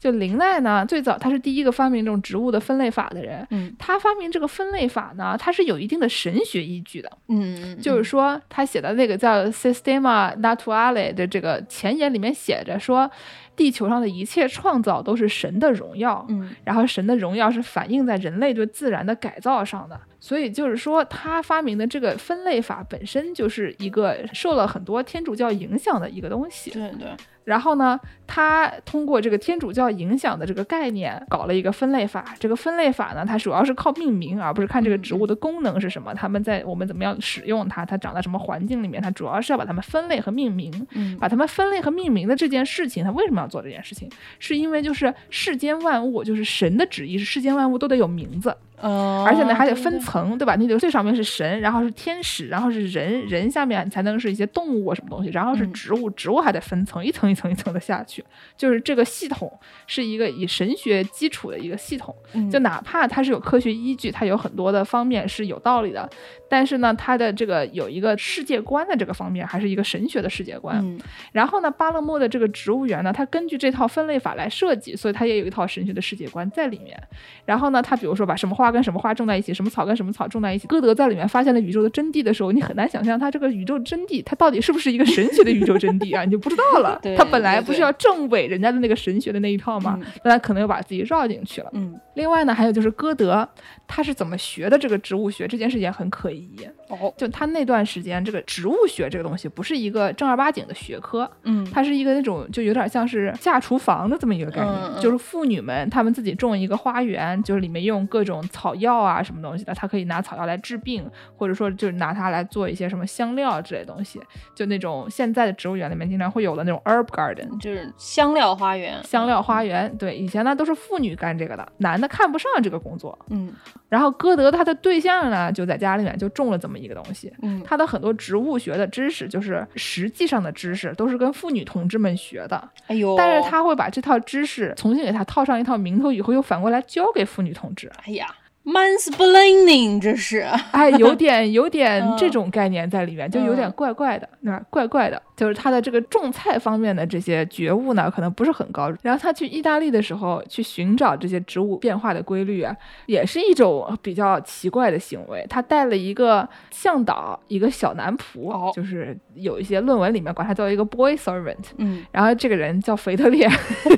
[SPEAKER 1] 就林奈呢，最早他是第一个发明这种植物的分类法的人。
[SPEAKER 3] 嗯
[SPEAKER 1] 他发明这个分类法呢，他是有一定的神学依据的。
[SPEAKER 3] 嗯，
[SPEAKER 1] 就是说，他写的那个叫 Systema Naturale 的这个前言里面写着说，地球上的一切创造都是神的荣耀，
[SPEAKER 3] 嗯
[SPEAKER 1] 然后神的荣耀是反映在人类对自然的改造上的。所以就是说，他发明的这个分类法本身就是一个受了很多天主教影响的一个东西。
[SPEAKER 3] 对对，
[SPEAKER 1] 然后呢，他通过这个天主教影响的这个概念，搞了一个分类法。这个分类法呢，它主要是靠命名，而不是看这个植物的功能是什么，他们在我们怎么样使用它，它长在什么环境里面，它主要是要把它们分类和命名。
[SPEAKER 3] 嗯
[SPEAKER 1] 把它们分类和命名的这件事情，它为什么要做这件事情？是因为就是世间万物，就是神的旨意是世间万物都得有名字。
[SPEAKER 3] 呃，
[SPEAKER 1] 而且呢还得分，层，对吧？你得最上面是神，然后是天使，然后是人，人下面才能是一些动物啊什么东西，然后是
[SPEAKER 3] 嗯
[SPEAKER 1] 植物，植物还得分层，一层一层一层的下去。就是这个系统是一个以神学基础的一个系统，
[SPEAKER 3] 嗯
[SPEAKER 1] 就哪怕它是有科学依据，它有很多的方面是有道理的，但是呢，它的这个有一个世界观的这个方面，还是一个神学的世界观。
[SPEAKER 3] 嗯
[SPEAKER 1] 然后呢，巴勒莫的这个植物园呢，它根据这套分类法来设计，所以它也有一套神学的世界观在里面。然后呢，它比如说把什么花跟什么花种在一起，什么草跟什么草种在一起。歌德在里面发现了宇宙的真谛的时候，你很难想象他这个宇宙真谛，它到底是不是一个神学的宇宙真谛啊？<laughs> 你就不知道了
[SPEAKER 3] 对。
[SPEAKER 1] 它本来不是要证伪人家的那个神学的那一套吗
[SPEAKER 3] 嗯？
[SPEAKER 1] 那他可能又把自己绕进去了。
[SPEAKER 3] 嗯
[SPEAKER 1] 另外呢，还有就是歌德他是怎么学的这个植物学这件事情也很可疑。
[SPEAKER 3] 哦
[SPEAKER 1] 就他那段时间，这个植物学这个东西不是一个正儿八经的学科，
[SPEAKER 3] 嗯
[SPEAKER 1] 它是一个那种就有点像是下厨房的这么一个概念，就是妇女们她们自己种一个花园，就是里面用各种草药啊什么东西的，她可以拿草药来治病，或者说就是拿它来做一些什么香料之类的东西，就那种现在的植物园里面经常会有的那种 herb garden。
[SPEAKER 3] 就是香料花园，
[SPEAKER 1] 香料花园，对，以前呢都是妇女干这个的，男的看不上这个工作。
[SPEAKER 3] 嗯
[SPEAKER 1] 然后歌德他的对象呢，就在家里面就种了这么一个东西，
[SPEAKER 3] 嗯
[SPEAKER 1] 他的很多植物学的知识，就是实际上的知识，都是跟妇女同志们学的。
[SPEAKER 3] 哎呦，
[SPEAKER 1] 但是他会把这套知识重新给他套上一套名头，以后又反过来教给妇女同志。
[SPEAKER 3] 哎呀，mansplaining 这是，<laughs>
[SPEAKER 1] 哎，有点有点
[SPEAKER 3] 嗯
[SPEAKER 1] 这种概念在里面，就有点
[SPEAKER 3] 嗯
[SPEAKER 1] 怪怪的，那、怪怪的。就是他的这个种菜方面的这些觉悟呢，可能不是很高。然后他去意大利的时候，去寻找这些植物变化的规律啊，也是一种比较奇怪的行为。他带了一个向导，一个小男仆，
[SPEAKER 3] 哦
[SPEAKER 1] 就是有一些论文里面管他叫一个 boy servant。
[SPEAKER 3] 嗯
[SPEAKER 1] 然后这个人叫腓特烈，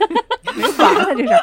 [SPEAKER 1] <laughs> 没完了这事儿。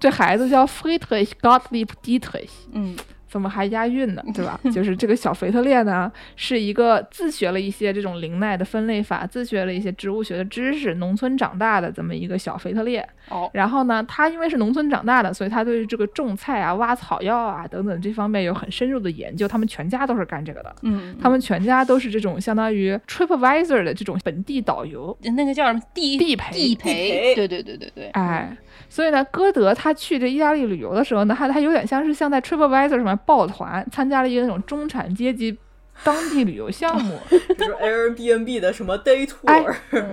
[SPEAKER 1] 这孩子叫 Friedrich Gottlieb Dietrich，
[SPEAKER 3] 嗯
[SPEAKER 1] 怎么还押韵呢？对吧？<laughs> 就是这个小腓特烈呢，是一个自学了一些这种林奈的分类法，自学了一些植物学的知识，农村长大的这么一个小腓特烈。
[SPEAKER 3] 哦
[SPEAKER 1] 然后呢，他因为是农村长大的，所以他对这个种菜啊、挖草药啊等等这方面有很深入的研究。他们全家都是干这个的，
[SPEAKER 3] 嗯，
[SPEAKER 1] 他们全家都是这种相当于 TripAdvisor 的这种本地导游。
[SPEAKER 3] 那个叫什么地
[SPEAKER 1] 地陪
[SPEAKER 3] 地
[SPEAKER 4] 陪，
[SPEAKER 3] 对对对对对，
[SPEAKER 1] 哎，所以呢，歌德他去这意大利旅游的时候呢，他他有点像是像在 TripAdvisor 上面抱团，参加了一个那种中产阶级当地旅游项目，<laughs>
[SPEAKER 4] 就是 Airbnb 的什么 day tour，、
[SPEAKER 1] 哎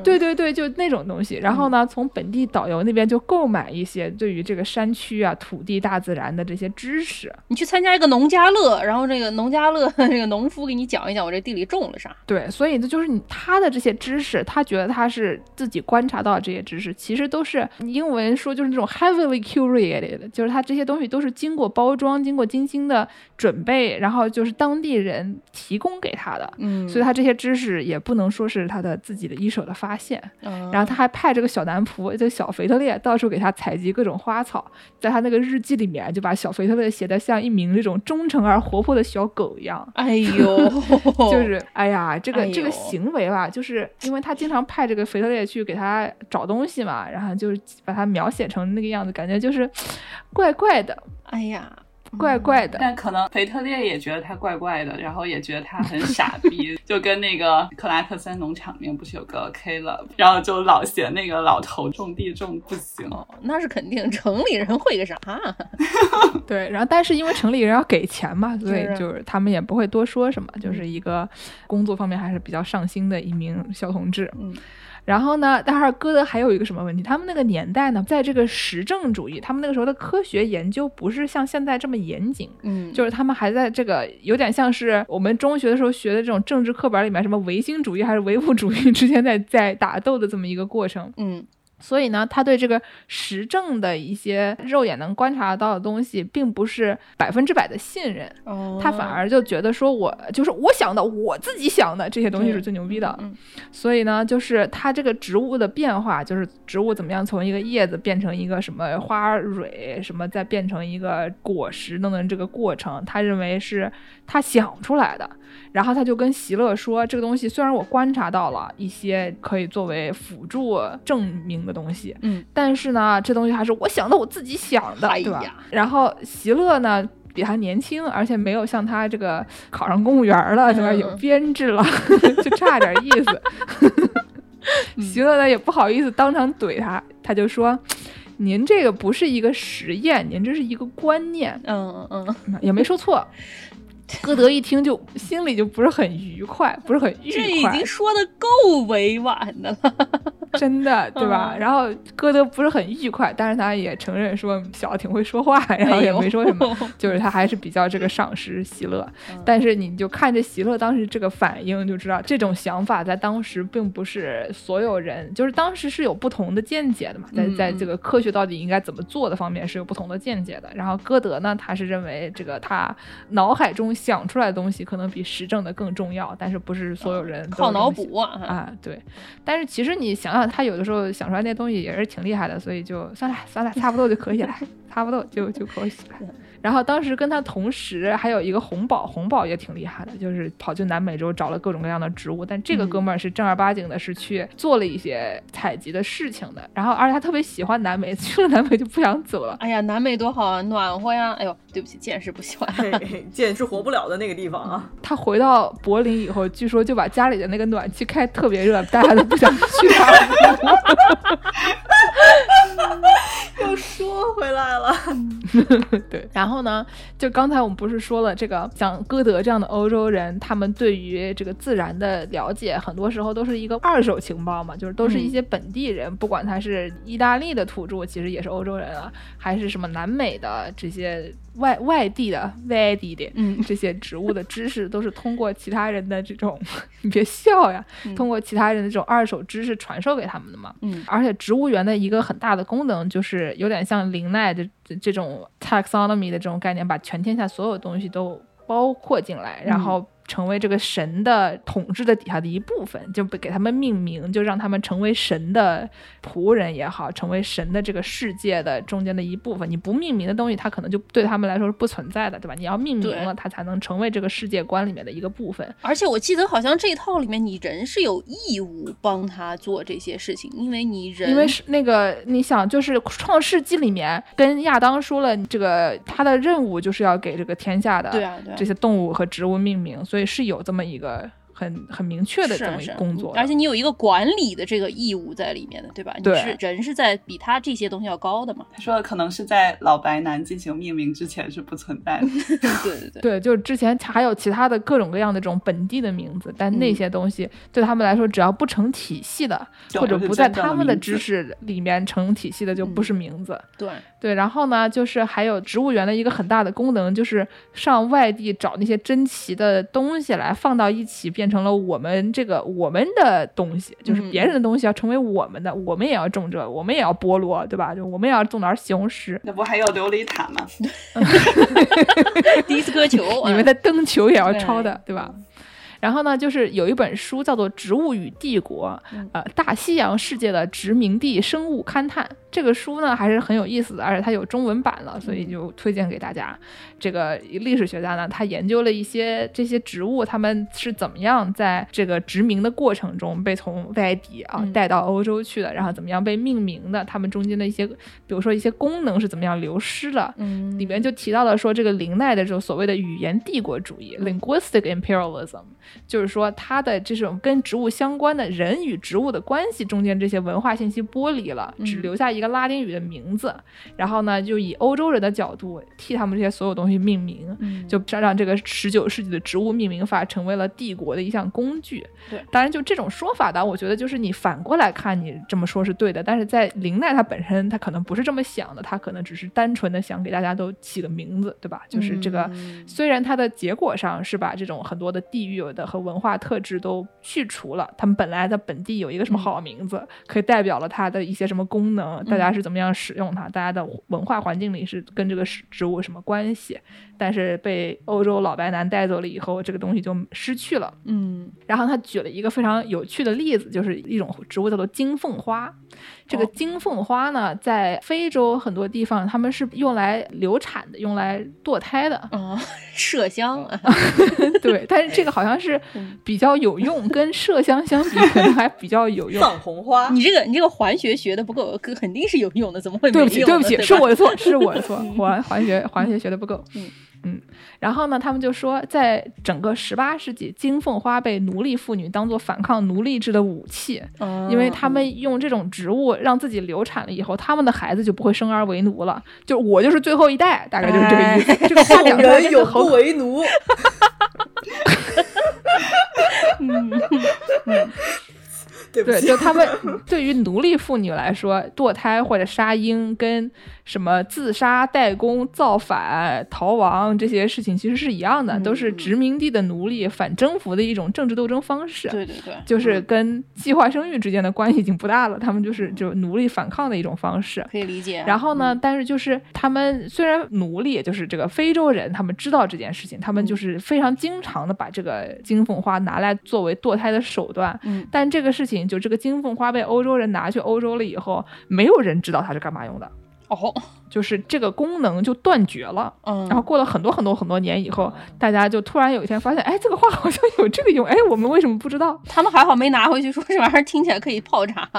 [SPEAKER 1] 对对对，就那种东西。然后呢，从本地导游那边就购买一些对于这个山区啊、土地、大自然的这些知识。
[SPEAKER 3] 你去参加一个农家乐，然后这个农家乐这个农夫给你讲一讲我这地里种了啥。
[SPEAKER 1] 对，所以这就是你他的这些知识，他觉得他是自己观察到的这些知识，其实都是英文说就是那种 heavily curated，就是他这些东西都是经过包装、经过精心的准备，然后就是当地人提供给他的。
[SPEAKER 3] 嗯。
[SPEAKER 1] 所以他这些知识也不能说是他的自己的一手的发现，
[SPEAKER 3] 嗯
[SPEAKER 1] 然后他还派这个小男仆，这个小腓特烈到处给他采集各种花草，在他那个日记里面就把小腓特烈写的像一名这种忠诚而活泼的小狗一样。
[SPEAKER 3] 哎呦，<laughs>
[SPEAKER 1] 就是，哎呀，这个、这个行为吧，就是因为他经常派这个腓特烈去给他找东西嘛，然后就是把他描写成那个样子，感觉就是怪怪的，
[SPEAKER 3] 哎呀，
[SPEAKER 1] 怪怪的。
[SPEAKER 5] 但可能腓特烈也觉得他怪怪的，然后也觉得他很傻逼，<laughs> 就跟那个克拉克森农场里面不是有个 Caleb，然后就老嫌那个老头种地种不行。
[SPEAKER 3] 哦，那是肯定，城里人会个啥？<laughs>
[SPEAKER 1] 对，然后但是因为城里人要给钱嘛，所以就是他们也不会多说什么，就是一个工作方面还是比较上心的一名小同志。
[SPEAKER 3] 嗯。
[SPEAKER 1] 然后呢，但是歌德还有一个什么问题？他们那个年代呢，在这个实证主义，他们那个时候的科学研究不是像现在这么严谨，
[SPEAKER 3] 嗯，
[SPEAKER 1] 就是他们还在这个有点像是我们中学的时候学的这种政治课本里面什么唯心主义还是唯物主义之间在在打斗的这么一个过程。
[SPEAKER 3] 嗯
[SPEAKER 1] 所以呢，他对这个实证的一些肉眼能观察到的东西，并不是百分之百的信任，
[SPEAKER 3] 哦，
[SPEAKER 1] 他反而就觉得说我就是我想的，我自己想的这些东西是最牛逼的。
[SPEAKER 3] 嗯
[SPEAKER 1] 所以呢，就是它这个植物的变化，就是植物怎么样从一个叶子变成一个什么花蕊，什么再变成一个果实等等这个过程，他认为是他想出来的。然后他就跟席勒说，这个东西虽然我观察到了一些可以作为辅助证明的东西，
[SPEAKER 3] 嗯，
[SPEAKER 1] 但是呢，这东西还是我想的，我自己想的，
[SPEAKER 3] 哎
[SPEAKER 1] 对吧？然后席勒呢？比他年轻，而且没有像他这个考上公务员了，对吧？
[SPEAKER 3] 嗯
[SPEAKER 1] 有编制了，<laughs> 就差点意思。席勒呢也不好意思当场怼他，他就说：“您这个不是一个实验，您这是一个观念。
[SPEAKER 3] 嗯嗯，”
[SPEAKER 1] 也没说错。<laughs> 歌德一听就心里就不是很愉快，不是很愉快
[SPEAKER 3] 这已，经说的够委婉的了。
[SPEAKER 1] 真的对吧？
[SPEAKER 3] 嗯
[SPEAKER 1] 然后歌德不是很愉快，但是他也承认说小子挺会说话，然后也没说什么，<laughs>
[SPEAKER 3] 哎
[SPEAKER 1] 就是他还是比较这个赏识席勒。
[SPEAKER 3] 嗯
[SPEAKER 1] 但是你就看着席勒当时这个反应，就知道这种想法在当时并不是所有人，就是当时是有不同的见解的嘛，在
[SPEAKER 3] 嗯
[SPEAKER 1] 在这个科学到底应该怎么做的方面是有不同的见解的。然后歌德呢，他是认为这个他脑海中想出来的东西可能比实证的更重要，但是不是所有人都
[SPEAKER 3] 靠脑补啊！
[SPEAKER 1] 啊，对，但是其实你想想，他有的时候想出来那东西也是挺厉害的，所以就算了算了，差不多就可以了，差不多就就可以了。然后当时跟他同时还有一个红宝，红宝也挺厉害的，就是跑去南美洲找了各种各样的植物，但这个哥们儿是正儿八经的，是去做了一些采集的事情的。然后而且他特别喜欢南美，去了南美就不想走了。<laughs>
[SPEAKER 3] 哎呀，南美多好啊，暖和呀！哎呦，对不起，见识不喜欢。<laughs>
[SPEAKER 4] 嘿嘿见是活不了的那个地方啊。
[SPEAKER 1] 他回到柏林以后，据说就把家里的那个暖气开特别热，大家都不想去他。<laughs>
[SPEAKER 4] 又说回来了，
[SPEAKER 1] 对，然后呢，就刚才我们不是说了，这个像歌德这样的欧洲人，他们对于这个自然的了解，很多时候都是一个二手情报嘛，就是都是一些本地人，不管他是意大利的土著，其实也是欧洲人啊，还是什么南美的这些外外地的外地的，
[SPEAKER 3] 嗯。
[SPEAKER 1] 这些植物的知识，都是通过其他人的这种，<laughs> 你别笑呀，通过其他人的这种二手知识传授给他们的嘛。
[SPEAKER 3] 嗯。
[SPEAKER 1] 而且植物园的一个很大的功能，就是有点像林奈的这这种 taxonomy 的这种概念，把全天下所有东西都包括进来，然后成为这个神的统治的底下的一部分，就不给他们命名，就让他们成为神的仆人也好，成为神的这个世界的中间的一部分。你不命名的东西，它可能就对他们来说是不存在的，对吧？你要命名了，它才能成为这个世界观里面的一个部分。
[SPEAKER 3] 而且我记得好像这一套里面，你人是有义务帮他做这些事情，因为你人
[SPEAKER 1] 因为是那个，你想，就是《创世纪》里面跟亚当说了，这个他的任务就是要给这个天下的这些动物和植物命名，所以是有这么一个很很明确的这么一个工作的，
[SPEAKER 3] 而且你有一个管理的这个义务在里面的，对吧？你
[SPEAKER 1] 对
[SPEAKER 3] 是人是在比他这些东西要高的嘛？
[SPEAKER 5] 他说的可能是在老白男进行命名之前是不存在的。<laughs>
[SPEAKER 3] 对对对，
[SPEAKER 1] 对，就是之前还有其他的各种各样的这种本地的名字，但那
[SPEAKER 3] 嗯
[SPEAKER 1] 些东西对他们来说，只要不成体系的，
[SPEAKER 5] 就
[SPEAKER 1] 或者不在他们的知识里面成体系的，就不
[SPEAKER 3] 嗯
[SPEAKER 1] 是名字。
[SPEAKER 3] 对，
[SPEAKER 1] 对，然后呢，就是还有植物园的一个很大的功能，就是上外地找那些珍奇的东西来放到一起，变成了我们这个我们的东西，就是
[SPEAKER 3] 嗯
[SPEAKER 1] 别人的东西要成为我们的，我们也要种这，我们也要菠萝，对吧？就我们也要种点西红柿，
[SPEAKER 5] 那不还有琉璃塔吗？
[SPEAKER 3] 迪斯科球，
[SPEAKER 1] 你们的灯球也要抄的，对吧？然后呢，就是有一本书叫做《植物与帝国》，
[SPEAKER 3] 嗯。
[SPEAKER 1] 呃，大西洋世界的殖民地生物勘探。这个书呢还是很有意思的，而且它有中文版了，所以就推荐给大家。这个历史学家呢，他研究了一些这些植物，他们是怎么样在这个殖民的过程中被从外地啊
[SPEAKER 3] 嗯。
[SPEAKER 1] 带到欧洲去的，然后怎么样被命名的，他们中间的一些，比如说一些功能是怎么样流失的，
[SPEAKER 3] 嗯，
[SPEAKER 1] 里面就提到了说，这个林奈的这种所谓的语言帝国主义 （linguistic imperialism），就是说它的这种跟植物相关的人与植物的关系中间这些文化信息剥离了，只
[SPEAKER 3] 嗯
[SPEAKER 1] 留下一个拉丁语的名字，然后呢，就以欧洲人的角度替他们这些所有东西命名，
[SPEAKER 3] 嗯
[SPEAKER 1] 就让这个十九世纪的植物命名法成为了帝国的一项工具。
[SPEAKER 3] 对，
[SPEAKER 1] 当然就这种说法呢，我觉得就是你反过来看，你这么说是对的，但是在林奈他本身他可能不是这么想的，他可能只是单纯的想给大家都起个名字，对吧？就是这个。
[SPEAKER 3] 嗯
[SPEAKER 1] 虽然它的结果上是把这种很多的地域的和文化特质都去除了，他们本来在本地有一个什么好名字，可以代表了它的一些什么功能，大家是怎么样使用它，大家的文化环境里是跟这个植植物什么关系，但是被欧洲老白男带走了以后，这个东西就失去了。
[SPEAKER 3] 嗯
[SPEAKER 1] 然后他举了一个非常有趣的例子，就是一种植物叫做金凤花。这个
[SPEAKER 3] 哦
[SPEAKER 1] 金凤花呢，在非洲很多地方，他们是用来流产的，用来堕胎的。
[SPEAKER 3] 啊，麝香啊，<laughs>
[SPEAKER 1] 对，但是这个好像是
[SPEAKER 3] 嗯
[SPEAKER 1] 比较有用，跟麝香相比，可能还比较有用。
[SPEAKER 4] 藏红花，
[SPEAKER 3] 你这个你这个环学学的不够，肯肯定是有用的，怎么会没
[SPEAKER 1] 对不起，
[SPEAKER 3] 用？
[SPEAKER 1] 对不起，是我的错，是我的错，环环学环学学的不够。
[SPEAKER 3] 嗯
[SPEAKER 1] 嗯，然后呢，他们就说，在整个十八世纪，金凤花被奴隶妇女当做反抗奴隶制的武器，
[SPEAKER 3] 嗯
[SPEAKER 1] 因为他们用这种植物让自己流产了以后，他们的孩子就不会生而为奴了。就我就是最后一代，大概就是这个意思。这个话
[SPEAKER 4] 后
[SPEAKER 1] 讲出来
[SPEAKER 4] 人永
[SPEAKER 1] 真的好
[SPEAKER 4] 不为奴。<laughs> <laughs> <laughs>
[SPEAKER 3] 嗯
[SPEAKER 1] 对，
[SPEAKER 4] 对，
[SPEAKER 1] 就他们对于奴隶妇女来说，堕胎或者杀婴跟什么自杀、代工、造反、逃亡这些事情其实是一样的，都是殖民地的奴隶反征服的一种政治斗争方式。
[SPEAKER 3] 对对对，
[SPEAKER 1] 就是跟计划生育之间的关系已经不大了，他们就是就奴隶反抗的一种方式。
[SPEAKER 3] 可以理解。
[SPEAKER 1] 然后呢，
[SPEAKER 3] 嗯
[SPEAKER 1] 但是就是他们虽然奴隶，就是这个非洲人，他们知道这件事情，他们就是非常经常的把这个金凤花拿来作为堕胎的手段。
[SPEAKER 3] 嗯
[SPEAKER 1] 但这个事情，就这个金凤花被欧洲人拿去欧洲了以后，没有人知道它是干嘛用的，
[SPEAKER 3] 哦，<laughs>
[SPEAKER 1] 就是这个功能就断绝了。
[SPEAKER 3] 嗯，
[SPEAKER 1] 然后过了很多很多很多年以后，大家就突然有一天发现，哎，这个花好像有这个用，哎，我们为什么不知道？
[SPEAKER 3] 他们还好没拿回去，说这玩意儿听起来可以泡茶？<laughs>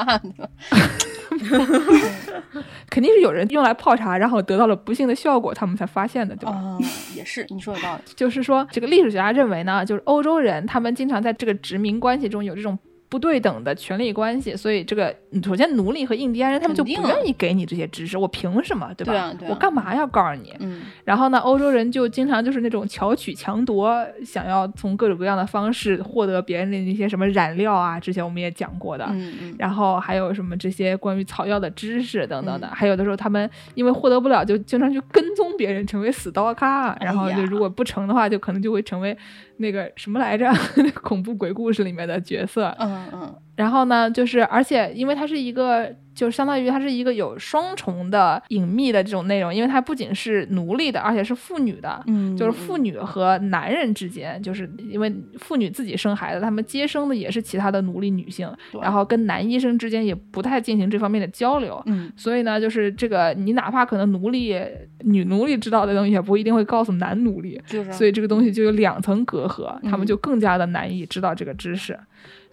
[SPEAKER 1] 肯定是有人用来泡茶，然后得到了不幸的效果，他们才发现的，对吧？
[SPEAKER 3] 啊，也是，你说有道理。<laughs>
[SPEAKER 1] 就是说，这个历史学家认为呢，就是欧洲人他们经常在这个殖民关系中有这种不对等的权利关系，所以这个首先奴隶和印第安人他们就不愿意给你这些知识，我凭什么，对吧？
[SPEAKER 3] 对啊对啊
[SPEAKER 1] 我干嘛要告诉你？
[SPEAKER 3] 嗯
[SPEAKER 1] 然后呢，欧洲人就经常就是那种巧取强夺，想要从各种各样的方式获得别人的那些什么染料啊，之前我们也讲过的。
[SPEAKER 3] 嗯嗯，
[SPEAKER 1] 然后还有什么这些关于草药的知识等等的，
[SPEAKER 3] 嗯
[SPEAKER 1] 还有的时候他们因为获得不了，就经常去跟踪别人，成为死刀咖，
[SPEAKER 3] 哎呀
[SPEAKER 1] 然后就如果不成的话，就可能就会成为那个什么来着，<laughs> 恐怖鬼故事里面的角色。
[SPEAKER 3] 嗯嗯
[SPEAKER 1] 然后呢，就是而且因为它是一个，就相当于它是一个有双重的隐秘的这种内容，因为它不仅是奴隶的，而且是妇女的。
[SPEAKER 3] 嗯，
[SPEAKER 1] 就是妇女和男人之间，就是因为妇女自己生孩子，他们接生的也是其他的奴隶女性，然后跟男医生之间也不太进行这方面的交流。
[SPEAKER 3] 嗯
[SPEAKER 1] 所以呢，就是这个，你哪怕可能奴隶女奴隶知道的东西，也不一定会告诉男奴隶，
[SPEAKER 3] 就是，
[SPEAKER 1] 所以这个东西就有两层隔阂，他们
[SPEAKER 3] 嗯
[SPEAKER 1] 就更加的难以知道这个知识。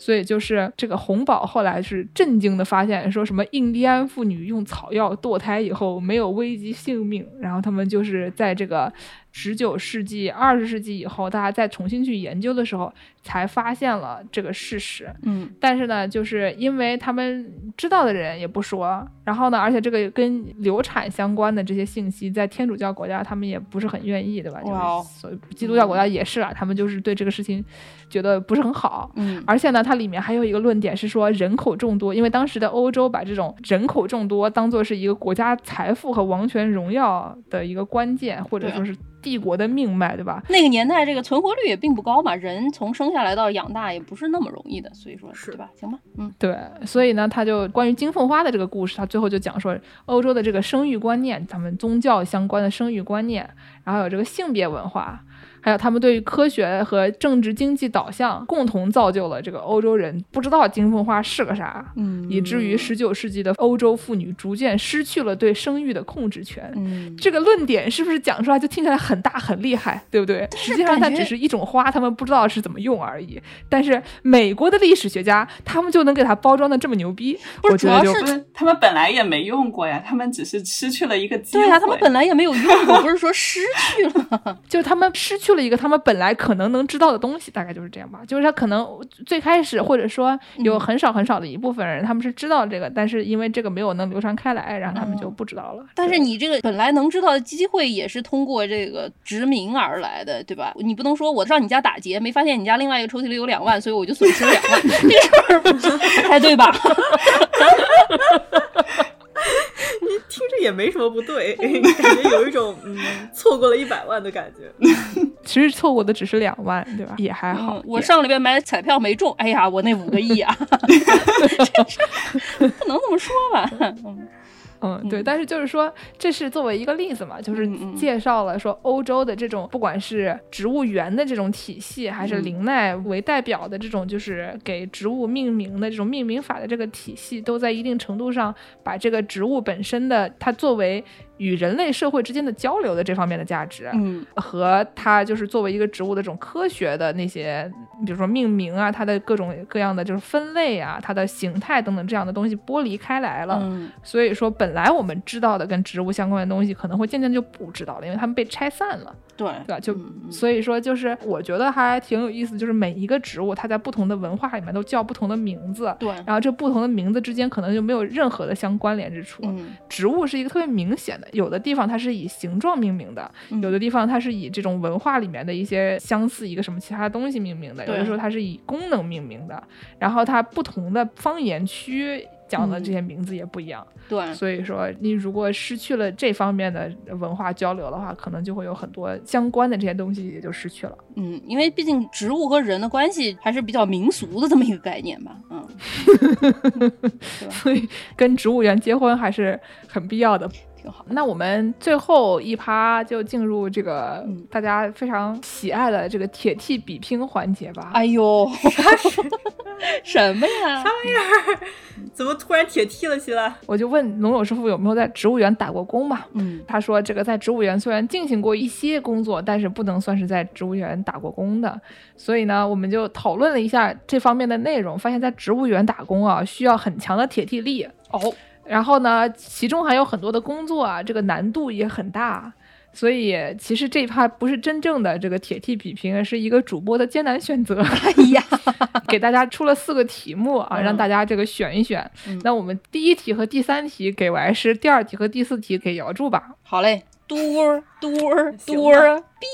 [SPEAKER 1] 所以就是这个红宝后来是震惊的发现，说什么印第安妇女用草药堕胎以后没有危及性命，然后他们就是在这个十九世纪、二十世纪以后，大家再重新去研究的时候，才发现了这个事实。
[SPEAKER 3] 嗯
[SPEAKER 1] 但是呢，就是因为他们知道的人也不说，然后呢，而且这个跟流产相关的这些信息，在天主教国家他们也不是很愿意，对吧？
[SPEAKER 3] 哇哦
[SPEAKER 1] 就是所以基督教国家也是啊，他们就是对这个事情觉得不是很好。
[SPEAKER 3] 嗯
[SPEAKER 1] 而且呢，它里面还有一个论点是说人口众多，因为当时的欧洲把这种人口众多当做是一个国家财富和王权荣耀的一个关键，或者说是帝国的命脉，对吧？
[SPEAKER 3] 那个年代这个存活率也并不高嘛，人从生下来到养大也不是那么容易的，所以说
[SPEAKER 4] 是
[SPEAKER 3] 对吧？行吧，嗯
[SPEAKER 1] 对，所以呢，他就关于金凤花的这个故事，他最后就讲说欧洲的这个生育观念，咱们宗教相关的生育观念，然后有这个性别文化，还有他们对于科学和政治经济导向，共同造就了这个欧洲人不知道金凤花是个啥，
[SPEAKER 3] 嗯
[SPEAKER 1] 以至于十九世纪的欧洲妇女逐渐失去了对生育的控制权。
[SPEAKER 3] 嗯
[SPEAKER 1] 这个论点是不是讲出来就听起来很大很厉害，对不对？实际上它只是一种花，他们不知道是怎么用而已。但是美国的历史学家，他们就能给它包装的这么牛逼，
[SPEAKER 3] 不是
[SPEAKER 1] 我觉得就
[SPEAKER 3] 主要
[SPEAKER 5] 是，他们本来也没用过呀，他们只是失去了一个机会。
[SPEAKER 3] 对呀、他们本来也没有用过，不是说失去了。<laughs>
[SPEAKER 1] 就是他们失去了一个他们本来可能能知道的东西，大概就是这样吧。就是他可能最开始或者说有很少很少的一部分人，他们是知道这个，但是因为这个没有能流传开来，然后他们就不知道了。对
[SPEAKER 3] 但是你这个本来能知道的机会也是通过这个殖民而来的，对吧？你不能说我上你家打劫，没发现你家另外一个抽屉里有两万，所以我就损失了两万，这个事儿不太对吧？<laughs>
[SPEAKER 4] 听着也没什么不对，<laughs> 感觉有一种嗯错过了一百万的感觉。<laughs>
[SPEAKER 1] 其实错过的只是两万，对吧？也还好。
[SPEAKER 3] 嗯，我上个礼拜买彩票没中，哎呀，我那五个亿啊，<laughs> 不能这么说吧？嗯
[SPEAKER 1] 嗯，对，但是就是说，这是作为一个例子嘛，就是介绍了说欧洲的这种不管是植物园的这种体系，还是
[SPEAKER 3] 嗯。
[SPEAKER 1] 林奈为代表的这种就是给植物命名的这种命名法的这个体系，都在一定程度上把这个植物本身的它作为与人类社会之间的交流的这方面的价值，
[SPEAKER 3] 嗯
[SPEAKER 1] 和它就是作为一个植物的这种科学的那些，比如说命名啊，它的各种各样的就是分类啊，它的形态等等这样的东西剥离开来了。
[SPEAKER 3] 嗯
[SPEAKER 1] 所以说，本来我们知道的跟植物相关的东西，可能会渐渐就不知道了，因为它们被拆散了，
[SPEAKER 3] 对
[SPEAKER 1] 对吧？就、所以说，就是我觉得还挺有意思，就是每一个植物，它在不同的文化里面都叫不同的名字，
[SPEAKER 3] 对，
[SPEAKER 1] 然后这不同的名字之间可能就没有任何的相关联之处。
[SPEAKER 3] 嗯
[SPEAKER 1] 植物是一个特别明显的，有的地方它是以形状命名的，
[SPEAKER 3] 嗯
[SPEAKER 1] 有的地方它是以这种文化里面的一些相似一个什么其他东西命名的，有的时候它是以功能命名的，然后它不同的方言区讲的这些名字也不一样，
[SPEAKER 3] 对，
[SPEAKER 1] 所以说你如果失去了这方面的文化交流的话，可能就会有很多相关的这些东西也就失去了。
[SPEAKER 3] 嗯，因为毕竟植物和人的关系还是比较民俗的这么一个概念吧，嗯，<laughs>
[SPEAKER 1] 所以跟植物园结婚还是很必要的。
[SPEAKER 3] 挺好。
[SPEAKER 1] 那我们最后一趴就进入这个
[SPEAKER 3] 嗯
[SPEAKER 1] 大家非常喜爱的这个铁 T 比拼环节吧。
[SPEAKER 3] 哎呦，<laughs> 什么呀？
[SPEAKER 4] 啥玩意儿怎么突然铁 T 了起来？
[SPEAKER 1] 我就问龙友师傅有没有在植物园打过工嘛？
[SPEAKER 3] 嗯
[SPEAKER 1] 他说这个在植物园虽然进行过一些工作，但是不能算是在植物园打过工的。所以呢，我们就讨论了一下这方面的内容，发现在植物园打工啊，需要很强的铁 T 力。
[SPEAKER 3] 哦，
[SPEAKER 1] 然后呢，其中还有很多的工作啊，这个难度也很大。所以其实这一趴不是真正的这个铁 T 比拼，是一个主播的艰难选择。
[SPEAKER 3] 哎呀，<laughs>
[SPEAKER 1] 给大家出了四个题目啊，
[SPEAKER 3] 嗯
[SPEAKER 1] 让大家这个选一选。
[SPEAKER 3] 嗯
[SPEAKER 1] 那我们第一题和第三题给完师，第二题和第四题给姚柱吧。
[SPEAKER 3] 好嘞，嘟儿嘟儿 <laughs>
[SPEAKER 4] 行
[SPEAKER 3] 嘟儿逼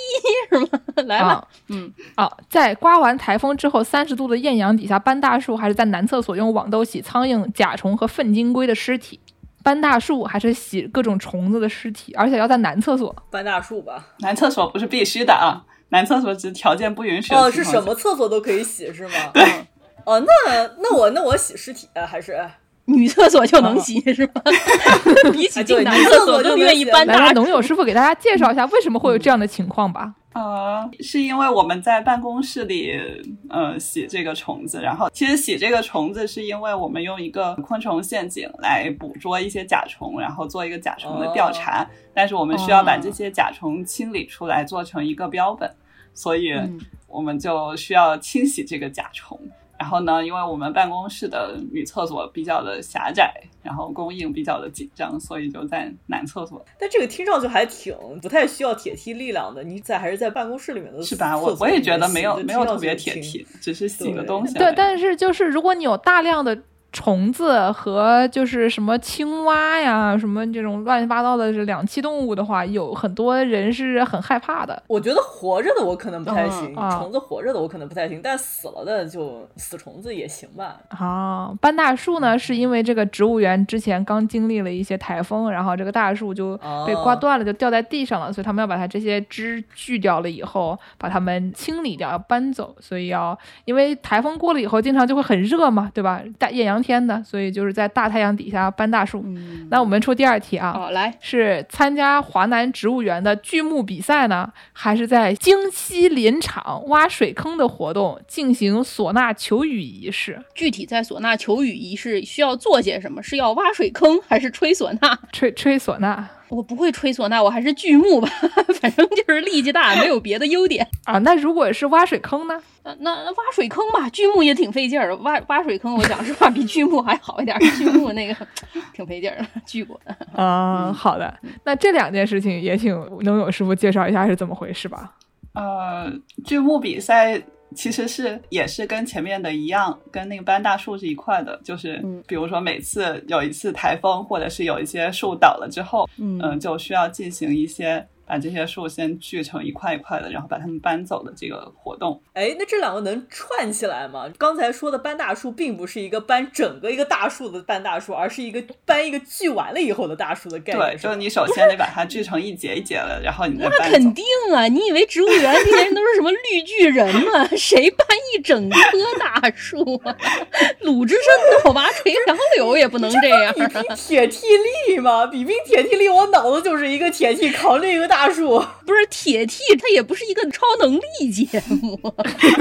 [SPEAKER 3] 是吗？<laughs> 来吧
[SPEAKER 1] 啊，
[SPEAKER 3] 嗯，
[SPEAKER 1] 啊，在刮完台风之后，三十度的艳阳底下搬大树，还是在男厕所用网兜洗苍蝇、甲虫和粪金龟的尸体？搬大树还是洗各种虫子的尸体？而且要在男厕所。
[SPEAKER 4] 搬大树吧。
[SPEAKER 5] 男厕所不是必须的啊，男厕所只条件不允许
[SPEAKER 4] 哦，是什么厕所都可以洗是吗？对。哦，那那我那我洗尸体啊还是？
[SPEAKER 3] 女厕所就能洗是吗？<laughs> 比起进男厕所更愿意搬大
[SPEAKER 1] 农友师傅给大家介绍一下为什么会有这样的情况吧。
[SPEAKER 5] 呃，是因为我们在办公室里，呃，洗这个虫子。然后，其实洗这个虫子是因为我们用一个昆虫陷阱来捕捉一些甲虫，然后做一个甲虫的调查。但是我们需要把这些甲虫清理出来，做成一个标本，所以
[SPEAKER 3] 嗯
[SPEAKER 5] 我们就需要清洗这个甲虫。然后呢，因为我们办公室的女厕所比较的狭窄，然后供应比较的紧张，所以就在男厕所。
[SPEAKER 4] 但这个听上去还挺不太需要铁梯力量的。你在还是在办公室里面的
[SPEAKER 5] 是吧？我我也觉得没有没有特别铁梯，只是洗个东西。
[SPEAKER 1] 对，但是就是如果你有大量的虫子和就是什么青蛙呀，什么这种乱七八糟的这两栖动物的话，有很多人是很害怕的。
[SPEAKER 4] 我觉得活着的我可能不太行，
[SPEAKER 1] 嗯啊
[SPEAKER 4] 虫子活着的我可能不太行，但死了的就死虫子也行吧。
[SPEAKER 1] 啊，搬大树呢，是因为这个植物园之前刚经历了一些台风，然后这个大树就被刮断了，就掉在地上了，所以他们要把它这些枝锯掉了以后，把它们清理掉，要搬走，所以要因为台风过了以后，经常就会很热嘛，对吧？大艳阳天的，所以就是在大太阳底下搬大树。
[SPEAKER 3] 嗯，
[SPEAKER 1] 那我们出第二题啊，
[SPEAKER 3] 好来，
[SPEAKER 1] 是参加华南植物园的锯木比赛呢，还是在京西林场挖水坑的活动进行唢呐求雨仪式？
[SPEAKER 3] 具体在唢呐求雨仪式需要做些什么？是要挖水坑还是吹唢呐？
[SPEAKER 1] 吹吹唢呐
[SPEAKER 3] 我不会吹唢呐，我还是锯木吧，<laughs> 反正就是力气大，没有别的优点。
[SPEAKER 1] 啊？那如果是挖水坑呢？
[SPEAKER 3] 那那那挖水坑吧，锯木也挺费劲儿的。挖挖水坑，我讲实话比锯木还好一点儿，锯木那个 <laughs> 挺费劲儿的，锯过的。
[SPEAKER 1] 啊，好的，那这两件事情也请能友师傅介绍一下是怎么回事吧？
[SPEAKER 5] 呃，锯木比赛其实是也是跟前面的一样，跟那个班大树是一块的，就是
[SPEAKER 3] 嗯
[SPEAKER 5] 比如说每次有一次台风，或者是有一些树倒了之后，
[SPEAKER 3] 嗯
[SPEAKER 5] 嗯、就需要进行一些把这些树先锯成一块一块的，然后把它们搬走的这个活动。
[SPEAKER 4] 哎，那这两个能串起来吗？刚才说的搬大树，并不是一个搬整个一个大树的搬大树，而是一个搬一个锯完了以后的大树的概念。
[SPEAKER 5] 对，就是你首先得把它锯成一节一节的，然后你再
[SPEAKER 3] 那
[SPEAKER 5] 搬那。
[SPEAKER 3] 肯定啊！你以为植物园这些人都是什么绿巨人吗？<laughs> 谁搬一整棵大树啊？鲁智深脑拔垂杨柳也不能这样
[SPEAKER 4] 比拼铁蹄力吗？比拼铁蹄力，我脑子就是一个铁梯扛着一个大大树。<laughs>
[SPEAKER 3] 不是铁 T，它也不是一个超能力节目。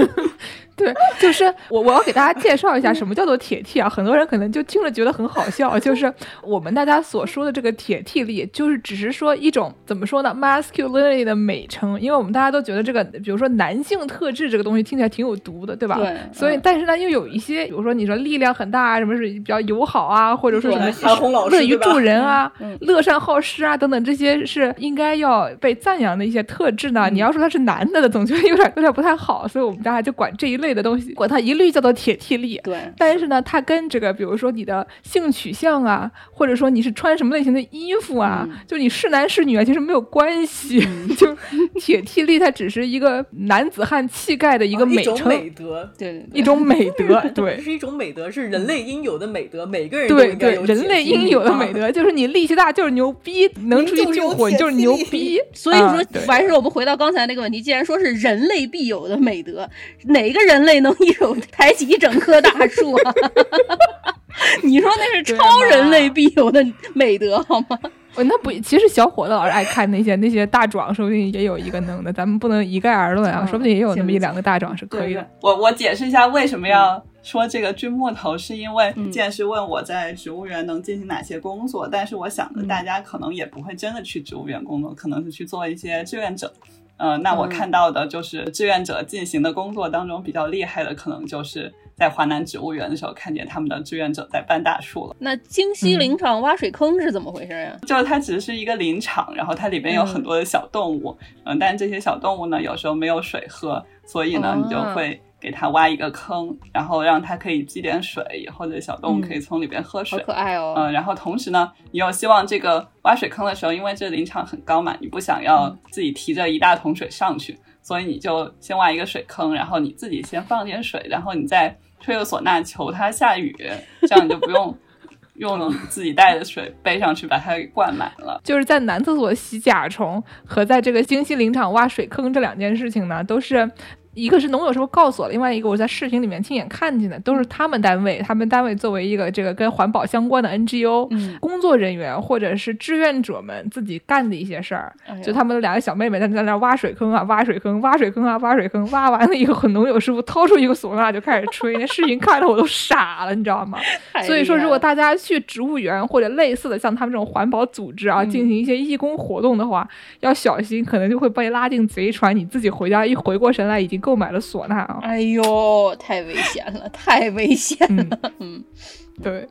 [SPEAKER 3] <laughs>
[SPEAKER 1] 对，<laughs> 就是我我要给大家介绍一下什么叫做铁 T 啊，很多人可能就听了觉得很好笑，就是我们大家所说的这个铁 T 力，就是只是说一种怎么说呢，masculinity 的美称，因为我们大家都觉得这个，比如说男性特质这个东西听起来挺有毒的，对吧？
[SPEAKER 3] 对
[SPEAKER 1] 所以
[SPEAKER 3] 嗯
[SPEAKER 1] 但是呢，又有一些，比如说你说力量很大啊，什么是比较友好啊，或者说什么乐于助人啊、
[SPEAKER 3] 嗯
[SPEAKER 1] 乐善好施啊等等，这些是应该要被赞扬的一些特质呢。
[SPEAKER 3] 嗯
[SPEAKER 1] 你要说他是男的的，总觉得有点有点不太好，所以我们大家就管这一类的东西，管它一律叫做铁 T 力。
[SPEAKER 3] 对，
[SPEAKER 1] 但是呢，它跟这个，比如说你的性取向啊，或者说你是穿什么类型的衣服啊，
[SPEAKER 3] 嗯
[SPEAKER 1] 就你是男是女啊，其实没有关系。<laughs> 就铁 T 力，它只是一个男子汉气概的一
[SPEAKER 4] 一
[SPEAKER 1] 个美
[SPEAKER 4] 种
[SPEAKER 1] 称，
[SPEAKER 4] 美德，
[SPEAKER 3] 对对对
[SPEAKER 1] 一种美德。<laughs>
[SPEAKER 4] 这
[SPEAKER 1] 对
[SPEAKER 4] 是一种美德，是人类应有的美德，每个人
[SPEAKER 1] 对对，人类应有的美
[SPEAKER 4] 德。
[SPEAKER 1] 德就是你力气大就是牛逼，能出去救火
[SPEAKER 4] 铁
[SPEAKER 1] 就是牛逼。<laughs>
[SPEAKER 3] 所以说完事儿我们回到刚才那个问题，既然说是人类必有的美德，哪个人类能一手抬起一整棵大树啊？<laughs> 你说那是超人类必有的美德好吗？
[SPEAKER 1] 哦，那不，其实小伙子老是爱看那些那些大壮，说不定也有一个能的，咱们不能一概而论啊，
[SPEAKER 3] 嗯
[SPEAKER 1] 说不定也有那么一两个大壮是可以的。
[SPEAKER 5] 我我解释一下为什么要说这个锯木头，是因为
[SPEAKER 3] 嗯
[SPEAKER 5] 剑师问我在植物园能进行哪些工作，但是我想着
[SPEAKER 3] 嗯
[SPEAKER 5] 大家可能也不会真的去植物园工作，可能是去做一些志愿者。呃，那我
[SPEAKER 3] 嗯
[SPEAKER 5] 看到的就是志愿者进行的工作当中比较厉害的，可能就是在华南植物园的时候看见他们的志愿者在搬大树了。
[SPEAKER 3] 那京西林场挖水坑是怎么回事呀？
[SPEAKER 5] 就是它只是一个林场，然后它里边有很多的小动物，嗯、但这些小动物呢，有时候没有水喝，所以呢，
[SPEAKER 3] 哦
[SPEAKER 5] 你就会给它挖一个坑，然后让它可以积点水，以后的小动物可以从里边喝水
[SPEAKER 3] 好
[SPEAKER 5] 水。
[SPEAKER 3] 可爱哦！
[SPEAKER 5] 嗯，然后同时呢，你又希望这个挖水坑的时候，因为这林场很高嘛，你不想要自己提着一大桶水上去，所以你就先挖一个水坑，然后你自己先放点水，然后你再吹个唢呐求它下雨，这样你就不用 <laughs> 用自己带的水背上去把它给灌满了。
[SPEAKER 1] 就是在男厕所洗甲虫和在这个京西林场挖水坑这两件事情呢，都是。一个是农友师傅告诉我，另外一个我在视频里面亲眼看见的，都是他们单位，他们单位作为一个这个跟环保相关的 NGO，、
[SPEAKER 3] 嗯
[SPEAKER 1] 工作人员或者是志愿者们自己干的一些事儿。
[SPEAKER 3] 哎
[SPEAKER 1] 就他们的两个小妹妹在在那挖水坑啊，挖水坑，挖水坑啊，挖水坑，挖完了以后，农友师傅掏出一个唢呐就开始吹，那视频看的我都傻了，你知道吗？<laughs> 所以说，如果大家去植物园或者类似的像他们这种环保组织啊，
[SPEAKER 3] 嗯
[SPEAKER 1] 进行一些义工活动的话，要小心，可能就会被拉进贼船。你自己回家一回过神来，已经购买了唢呐啊。
[SPEAKER 3] 哎呦，太危险了，<laughs> 太危险了。嗯，<laughs>
[SPEAKER 1] 对。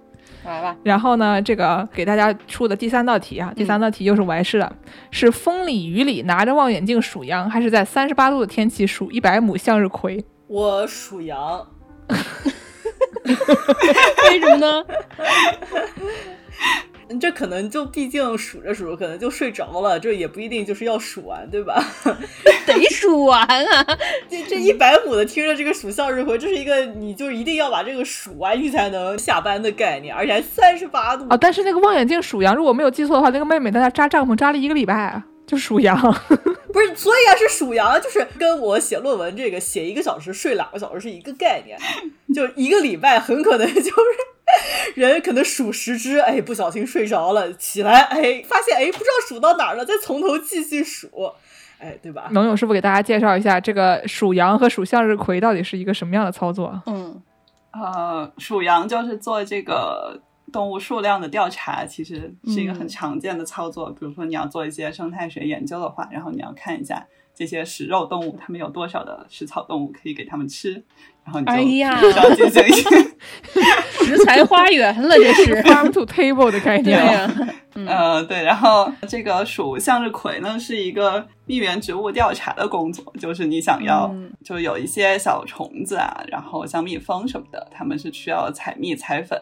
[SPEAKER 3] 来吧，
[SPEAKER 1] 然后呢，这个给大家出的第三道题啊，第三道题又是完事了，是风里雨里拿着望远镜数羊，还是在三十八度的天气数一百亩向日葵？
[SPEAKER 4] 我数羊，<laughs>
[SPEAKER 3] 为什么呢？
[SPEAKER 4] 这可能就毕竟数着数着，可能就睡着了，这也不一定就是要数完，对吧？<laughs>
[SPEAKER 3] 得数完啊！
[SPEAKER 4] 这这一百亩的听着这个数向日葵，这是一个你就一定要把这个数完你才能下班的概念，而且还三十八度
[SPEAKER 1] 啊！但是那个望远镜数羊，如果没有记错的话，那个妹妹在那扎帐篷扎了一个礼拜，就数羊。<laughs>
[SPEAKER 4] 不是，所以啊，是数羊，就是跟我写论文这个写一个小时睡两个小时是一个概念，就一个礼拜很可能就是。<laughs> 人可能数十只，哎，不小心睡着了，起来，哎，发现，哎，不知道数到哪儿了，再从头继续数，哎，对吧？
[SPEAKER 1] 农友师傅给大家介绍一下，这个数羊和数向日葵到底是一个什么样的操作？
[SPEAKER 3] 嗯，
[SPEAKER 5] 呃，数羊就是做这个动物数量的调查，其实是一个很常见的操作。比如说你要做一些生态学研究的话，然后你要看一下这些食肉动物，它们有多少的食草动物可以给它们吃。然后你就需要进行一些 <laughs>
[SPEAKER 3] 食材花园了，这是 <laughs>
[SPEAKER 1] farm to table 的概念。<laughs>
[SPEAKER 5] 嗯，对。然后这个数向日葵呢，是一个蜜源植物调查的工作，就是你想要，就有一些小虫子啊，然后像蜜蜂什么的，他们是需要采蜜采粉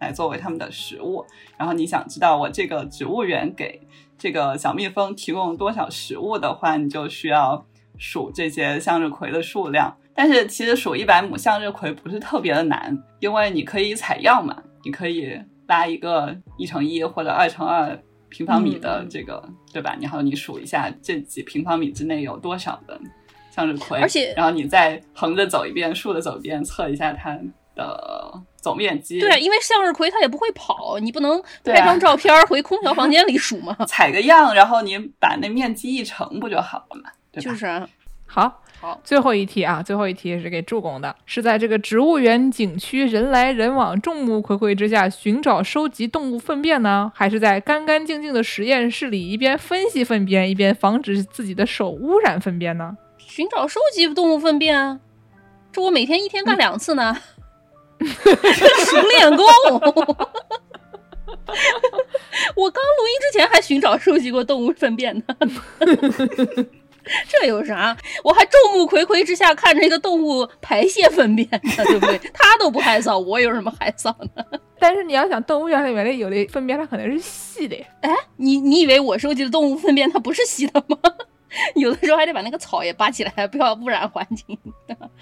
[SPEAKER 5] 来作为他们的食物。然后你想知道我这个植物园给这个小蜜蜂提供多少食物的话，你就需要数这些向日葵的数量。但是其实数一百亩向日葵不是特别的难，因为你可以采样嘛，你可以拉一个一乘一或者二乘二平方米的这个，对吧？然后你数一下这几平方米之内有多少的向日葵，
[SPEAKER 3] 而且
[SPEAKER 5] 然后你再横着走一遍，竖着走一遍，测一下它的总面积。
[SPEAKER 3] 对，因为向日葵它也不会跑，你不能拍张照片回空调房间里数吗？<laughs>
[SPEAKER 5] 采个样，然后你把那面积一乘不就好了嘛？对
[SPEAKER 3] 吧？就是啊，
[SPEAKER 1] 好。
[SPEAKER 3] 好，
[SPEAKER 1] 最后一题啊，最后一题是给助攻的，是在这个植物园景区人来人往、众目睽睽之下寻找收集动物粪便呢，还是在干干净净的实验室里一边分析粪便，一边防止自己的手污染粪便呢？
[SPEAKER 3] 寻找收集动物粪便啊，这我每天一天干两次呢，<laughs> 熟练工。<laughs> 我刚录音之前还寻找收集过动物粪便呢。<laughs> <laughs> 这有啥？我还众目睽睽之下看着一个动物排泄粪便呢，对不对？<laughs> 它都不害臊，我有什么害臊呢？<laughs>
[SPEAKER 1] 但是你要想，动物园里面的有的粪便它可能是稀的。
[SPEAKER 3] 哎，你你以为我收集的动物粪便它不是稀的吗？<laughs> 有的时候还得把那个草也拔起来，不要污染环境。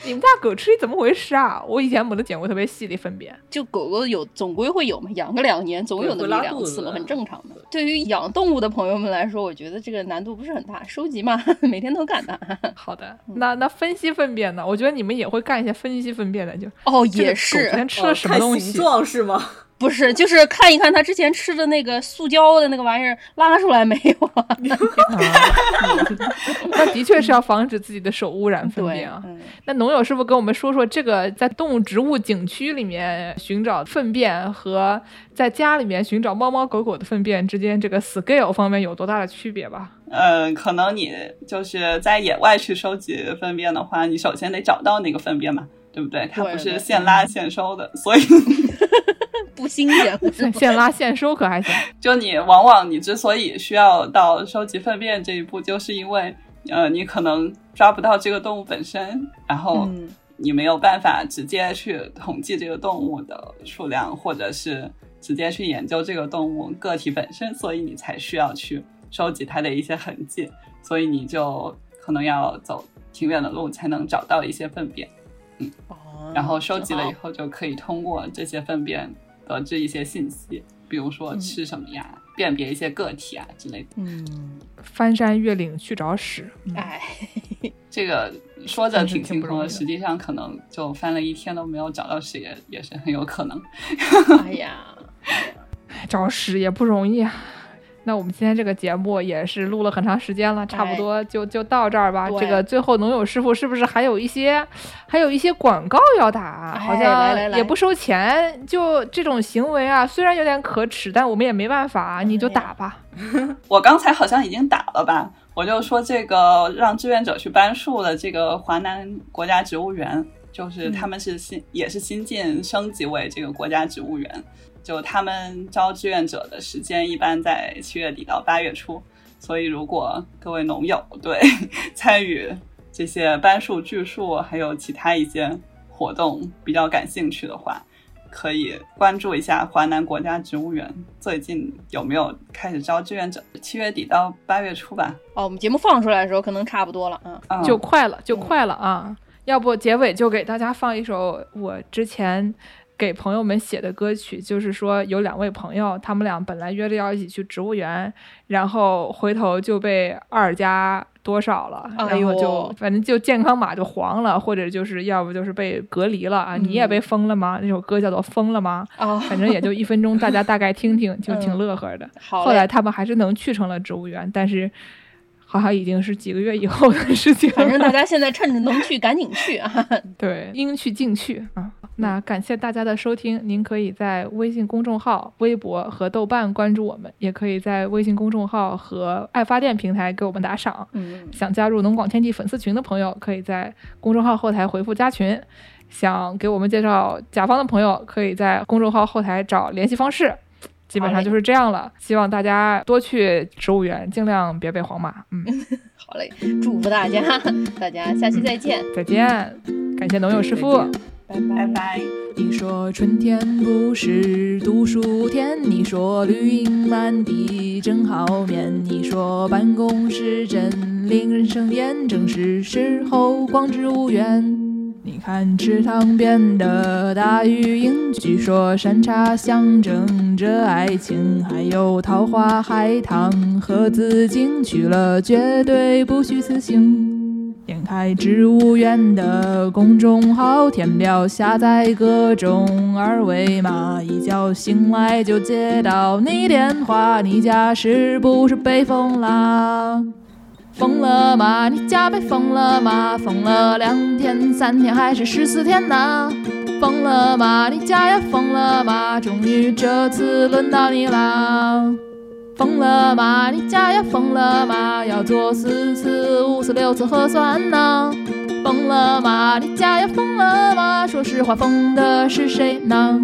[SPEAKER 1] 你们家狗吃的怎么回事啊？我以前没得见过特别细的粪便。
[SPEAKER 3] 就狗狗有，总归会有嘛，养个两年总有那么一两次嘛，很正常的。对于养动物的朋友们来说，我觉得这个难度不是很大，收集嘛，<laughs> 每天都干的。
[SPEAKER 1] 好的，那那分析粪便呢？我觉得你们也会干一些分析粪便的，就
[SPEAKER 3] 哦，也是。
[SPEAKER 1] 昨天吃了什么东西？
[SPEAKER 4] 形状是吗？
[SPEAKER 3] 不是，就是看一看他之前吃的那个塑胶的那个玩意儿拉出来没有啊？<laughs> <laughs>
[SPEAKER 1] 那的确是要防止自己的手污染粪便啊。那农友师傅跟我们说说，这个在动物植物景区里面寻找粪便和在家里面寻找猫猫狗狗的粪便之间，这个 scale 方面有多大的区别吧？
[SPEAKER 5] 嗯，可能你就是在野外去收集粪便的话，你首先得找到那个粪便嘛。对不对？它不是现拉现收的，所以 <laughs> <laughs>
[SPEAKER 3] 不新鲜。<laughs>
[SPEAKER 1] 现拉现收可还行？<laughs>
[SPEAKER 5] 就你往往你之所以需要到收集粪便这一步，就是因为呃，你可能抓不到这个动物本身，然后你没有办法直接去统计这个动物的数量，或者是直接去研究这个动物个体本身，所以你才需要去收集它的一些痕迹，所以你就可能要走挺远的路才能找到一些粪便。嗯，然后收集了以后，就可以通过这些粪便得知一些信息，比如说吃什么呀，辨别一些个体啊之类的。
[SPEAKER 1] 嗯，翻山越岭去找屎，
[SPEAKER 3] 哎，
[SPEAKER 5] 这个说着挺轻松的，实际上可能就翻了一天都没有找到屎，也也是很有可能。
[SPEAKER 3] 哎呀，<laughs>
[SPEAKER 1] 找屎也不容易啊。那我们今天这个节目也是录了很长时间了，差不多就就到这儿吧。这个最后农友师傅是不是还有一些，还有一些广告要打？好像也不收钱，就这种行为啊，虽然有点可耻，但我们也没办法，你就打吧。<laughs>
[SPEAKER 5] 我刚才好像已经打了吧？我就说这个让志愿者去搬树的这个华南国家植物园，就是他们是新、也是新晋升级为这个国家植物园，就他们招志愿者的时间一般在七月底到八月初，所以如果各位农友对参与这些搬树、锯树还有其他一些活动比较感兴趣的话。可以关注一下华南国家植物园最近有没有开始招志愿者，七月底到八月初吧。
[SPEAKER 3] 哦，我们节目放出来的时候可能差不多了，嗯，
[SPEAKER 5] 嗯
[SPEAKER 1] 就快了，就快了啊！要不结尾就给大家放一首我之前给朋友们写的歌曲，就是说有两位朋友，他们俩本来约着要一起去植物园，然后回头就被二加多少了，
[SPEAKER 3] 哎
[SPEAKER 1] 然后就
[SPEAKER 3] 呦
[SPEAKER 1] 反正就健康码就黄了，或者就是要不就是被隔离了啊！你也被封了吗？那首歌叫做《封了吗》，
[SPEAKER 3] 哦，<laughs>
[SPEAKER 1] 反正也就一分钟，大家大概听听，就挺
[SPEAKER 3] 嗯
[SPEAKER 1] 乐呵的。后来他们还是能去成了植物园，但是好像已经是几个月以后的事情了。
[SPEAKER 3] 反正大家现在趁着能去，赶紧去啊！<laughs>
[SPEAKER 1] 对应去尽去啊。那感谢大家的收听，您可以在微信公众号、微博和豆瓣关注我们，也可以在微信公众号和爱发电平台给我们打赏。
[SPEAKER 3] 嗯，
[SPEAKER 1] 想加入农广天地粉丝群的朋友，可以在公众号后台回复加群。想给我们介绍甲方的朋友，可以在公众号后台找联系方式。基本上就是这样了，希望大家多去植物园，尽量别被黄马。<laughs> 嗯，
[SPEAKER 3] 好嘞，祝福大家，大家下期再见，
[SPEAKER 1] 再见，感谢农友师傅。
[SPEAKER 3] 拜
[SPEAKER 5] 拜拜。
[SPEAKER 1] 你说春天不是读书天，你说绿荫满地真好眠，你说办公室真令人生厌，正是时候逛植物园。你看池塘边的大鱼鹰，据说山茶象征着爱情，还有桃花、海棠和紫荆，去了绝对不虚此行。点开植物园的公众号，填表下载各种二维码，一觉醒来就接到你电话，你家是不是被封啦？封了吗？你家被封了吗？封了两天、三天还是十四天呢？封了吗？你家也封了吗？终于这次轮到你啦！疯了吗？你家也疯了吗？要做四次、五次、六次核酸呢？疯了吗？你家也疯了吗？说实话，疯的是谁呢？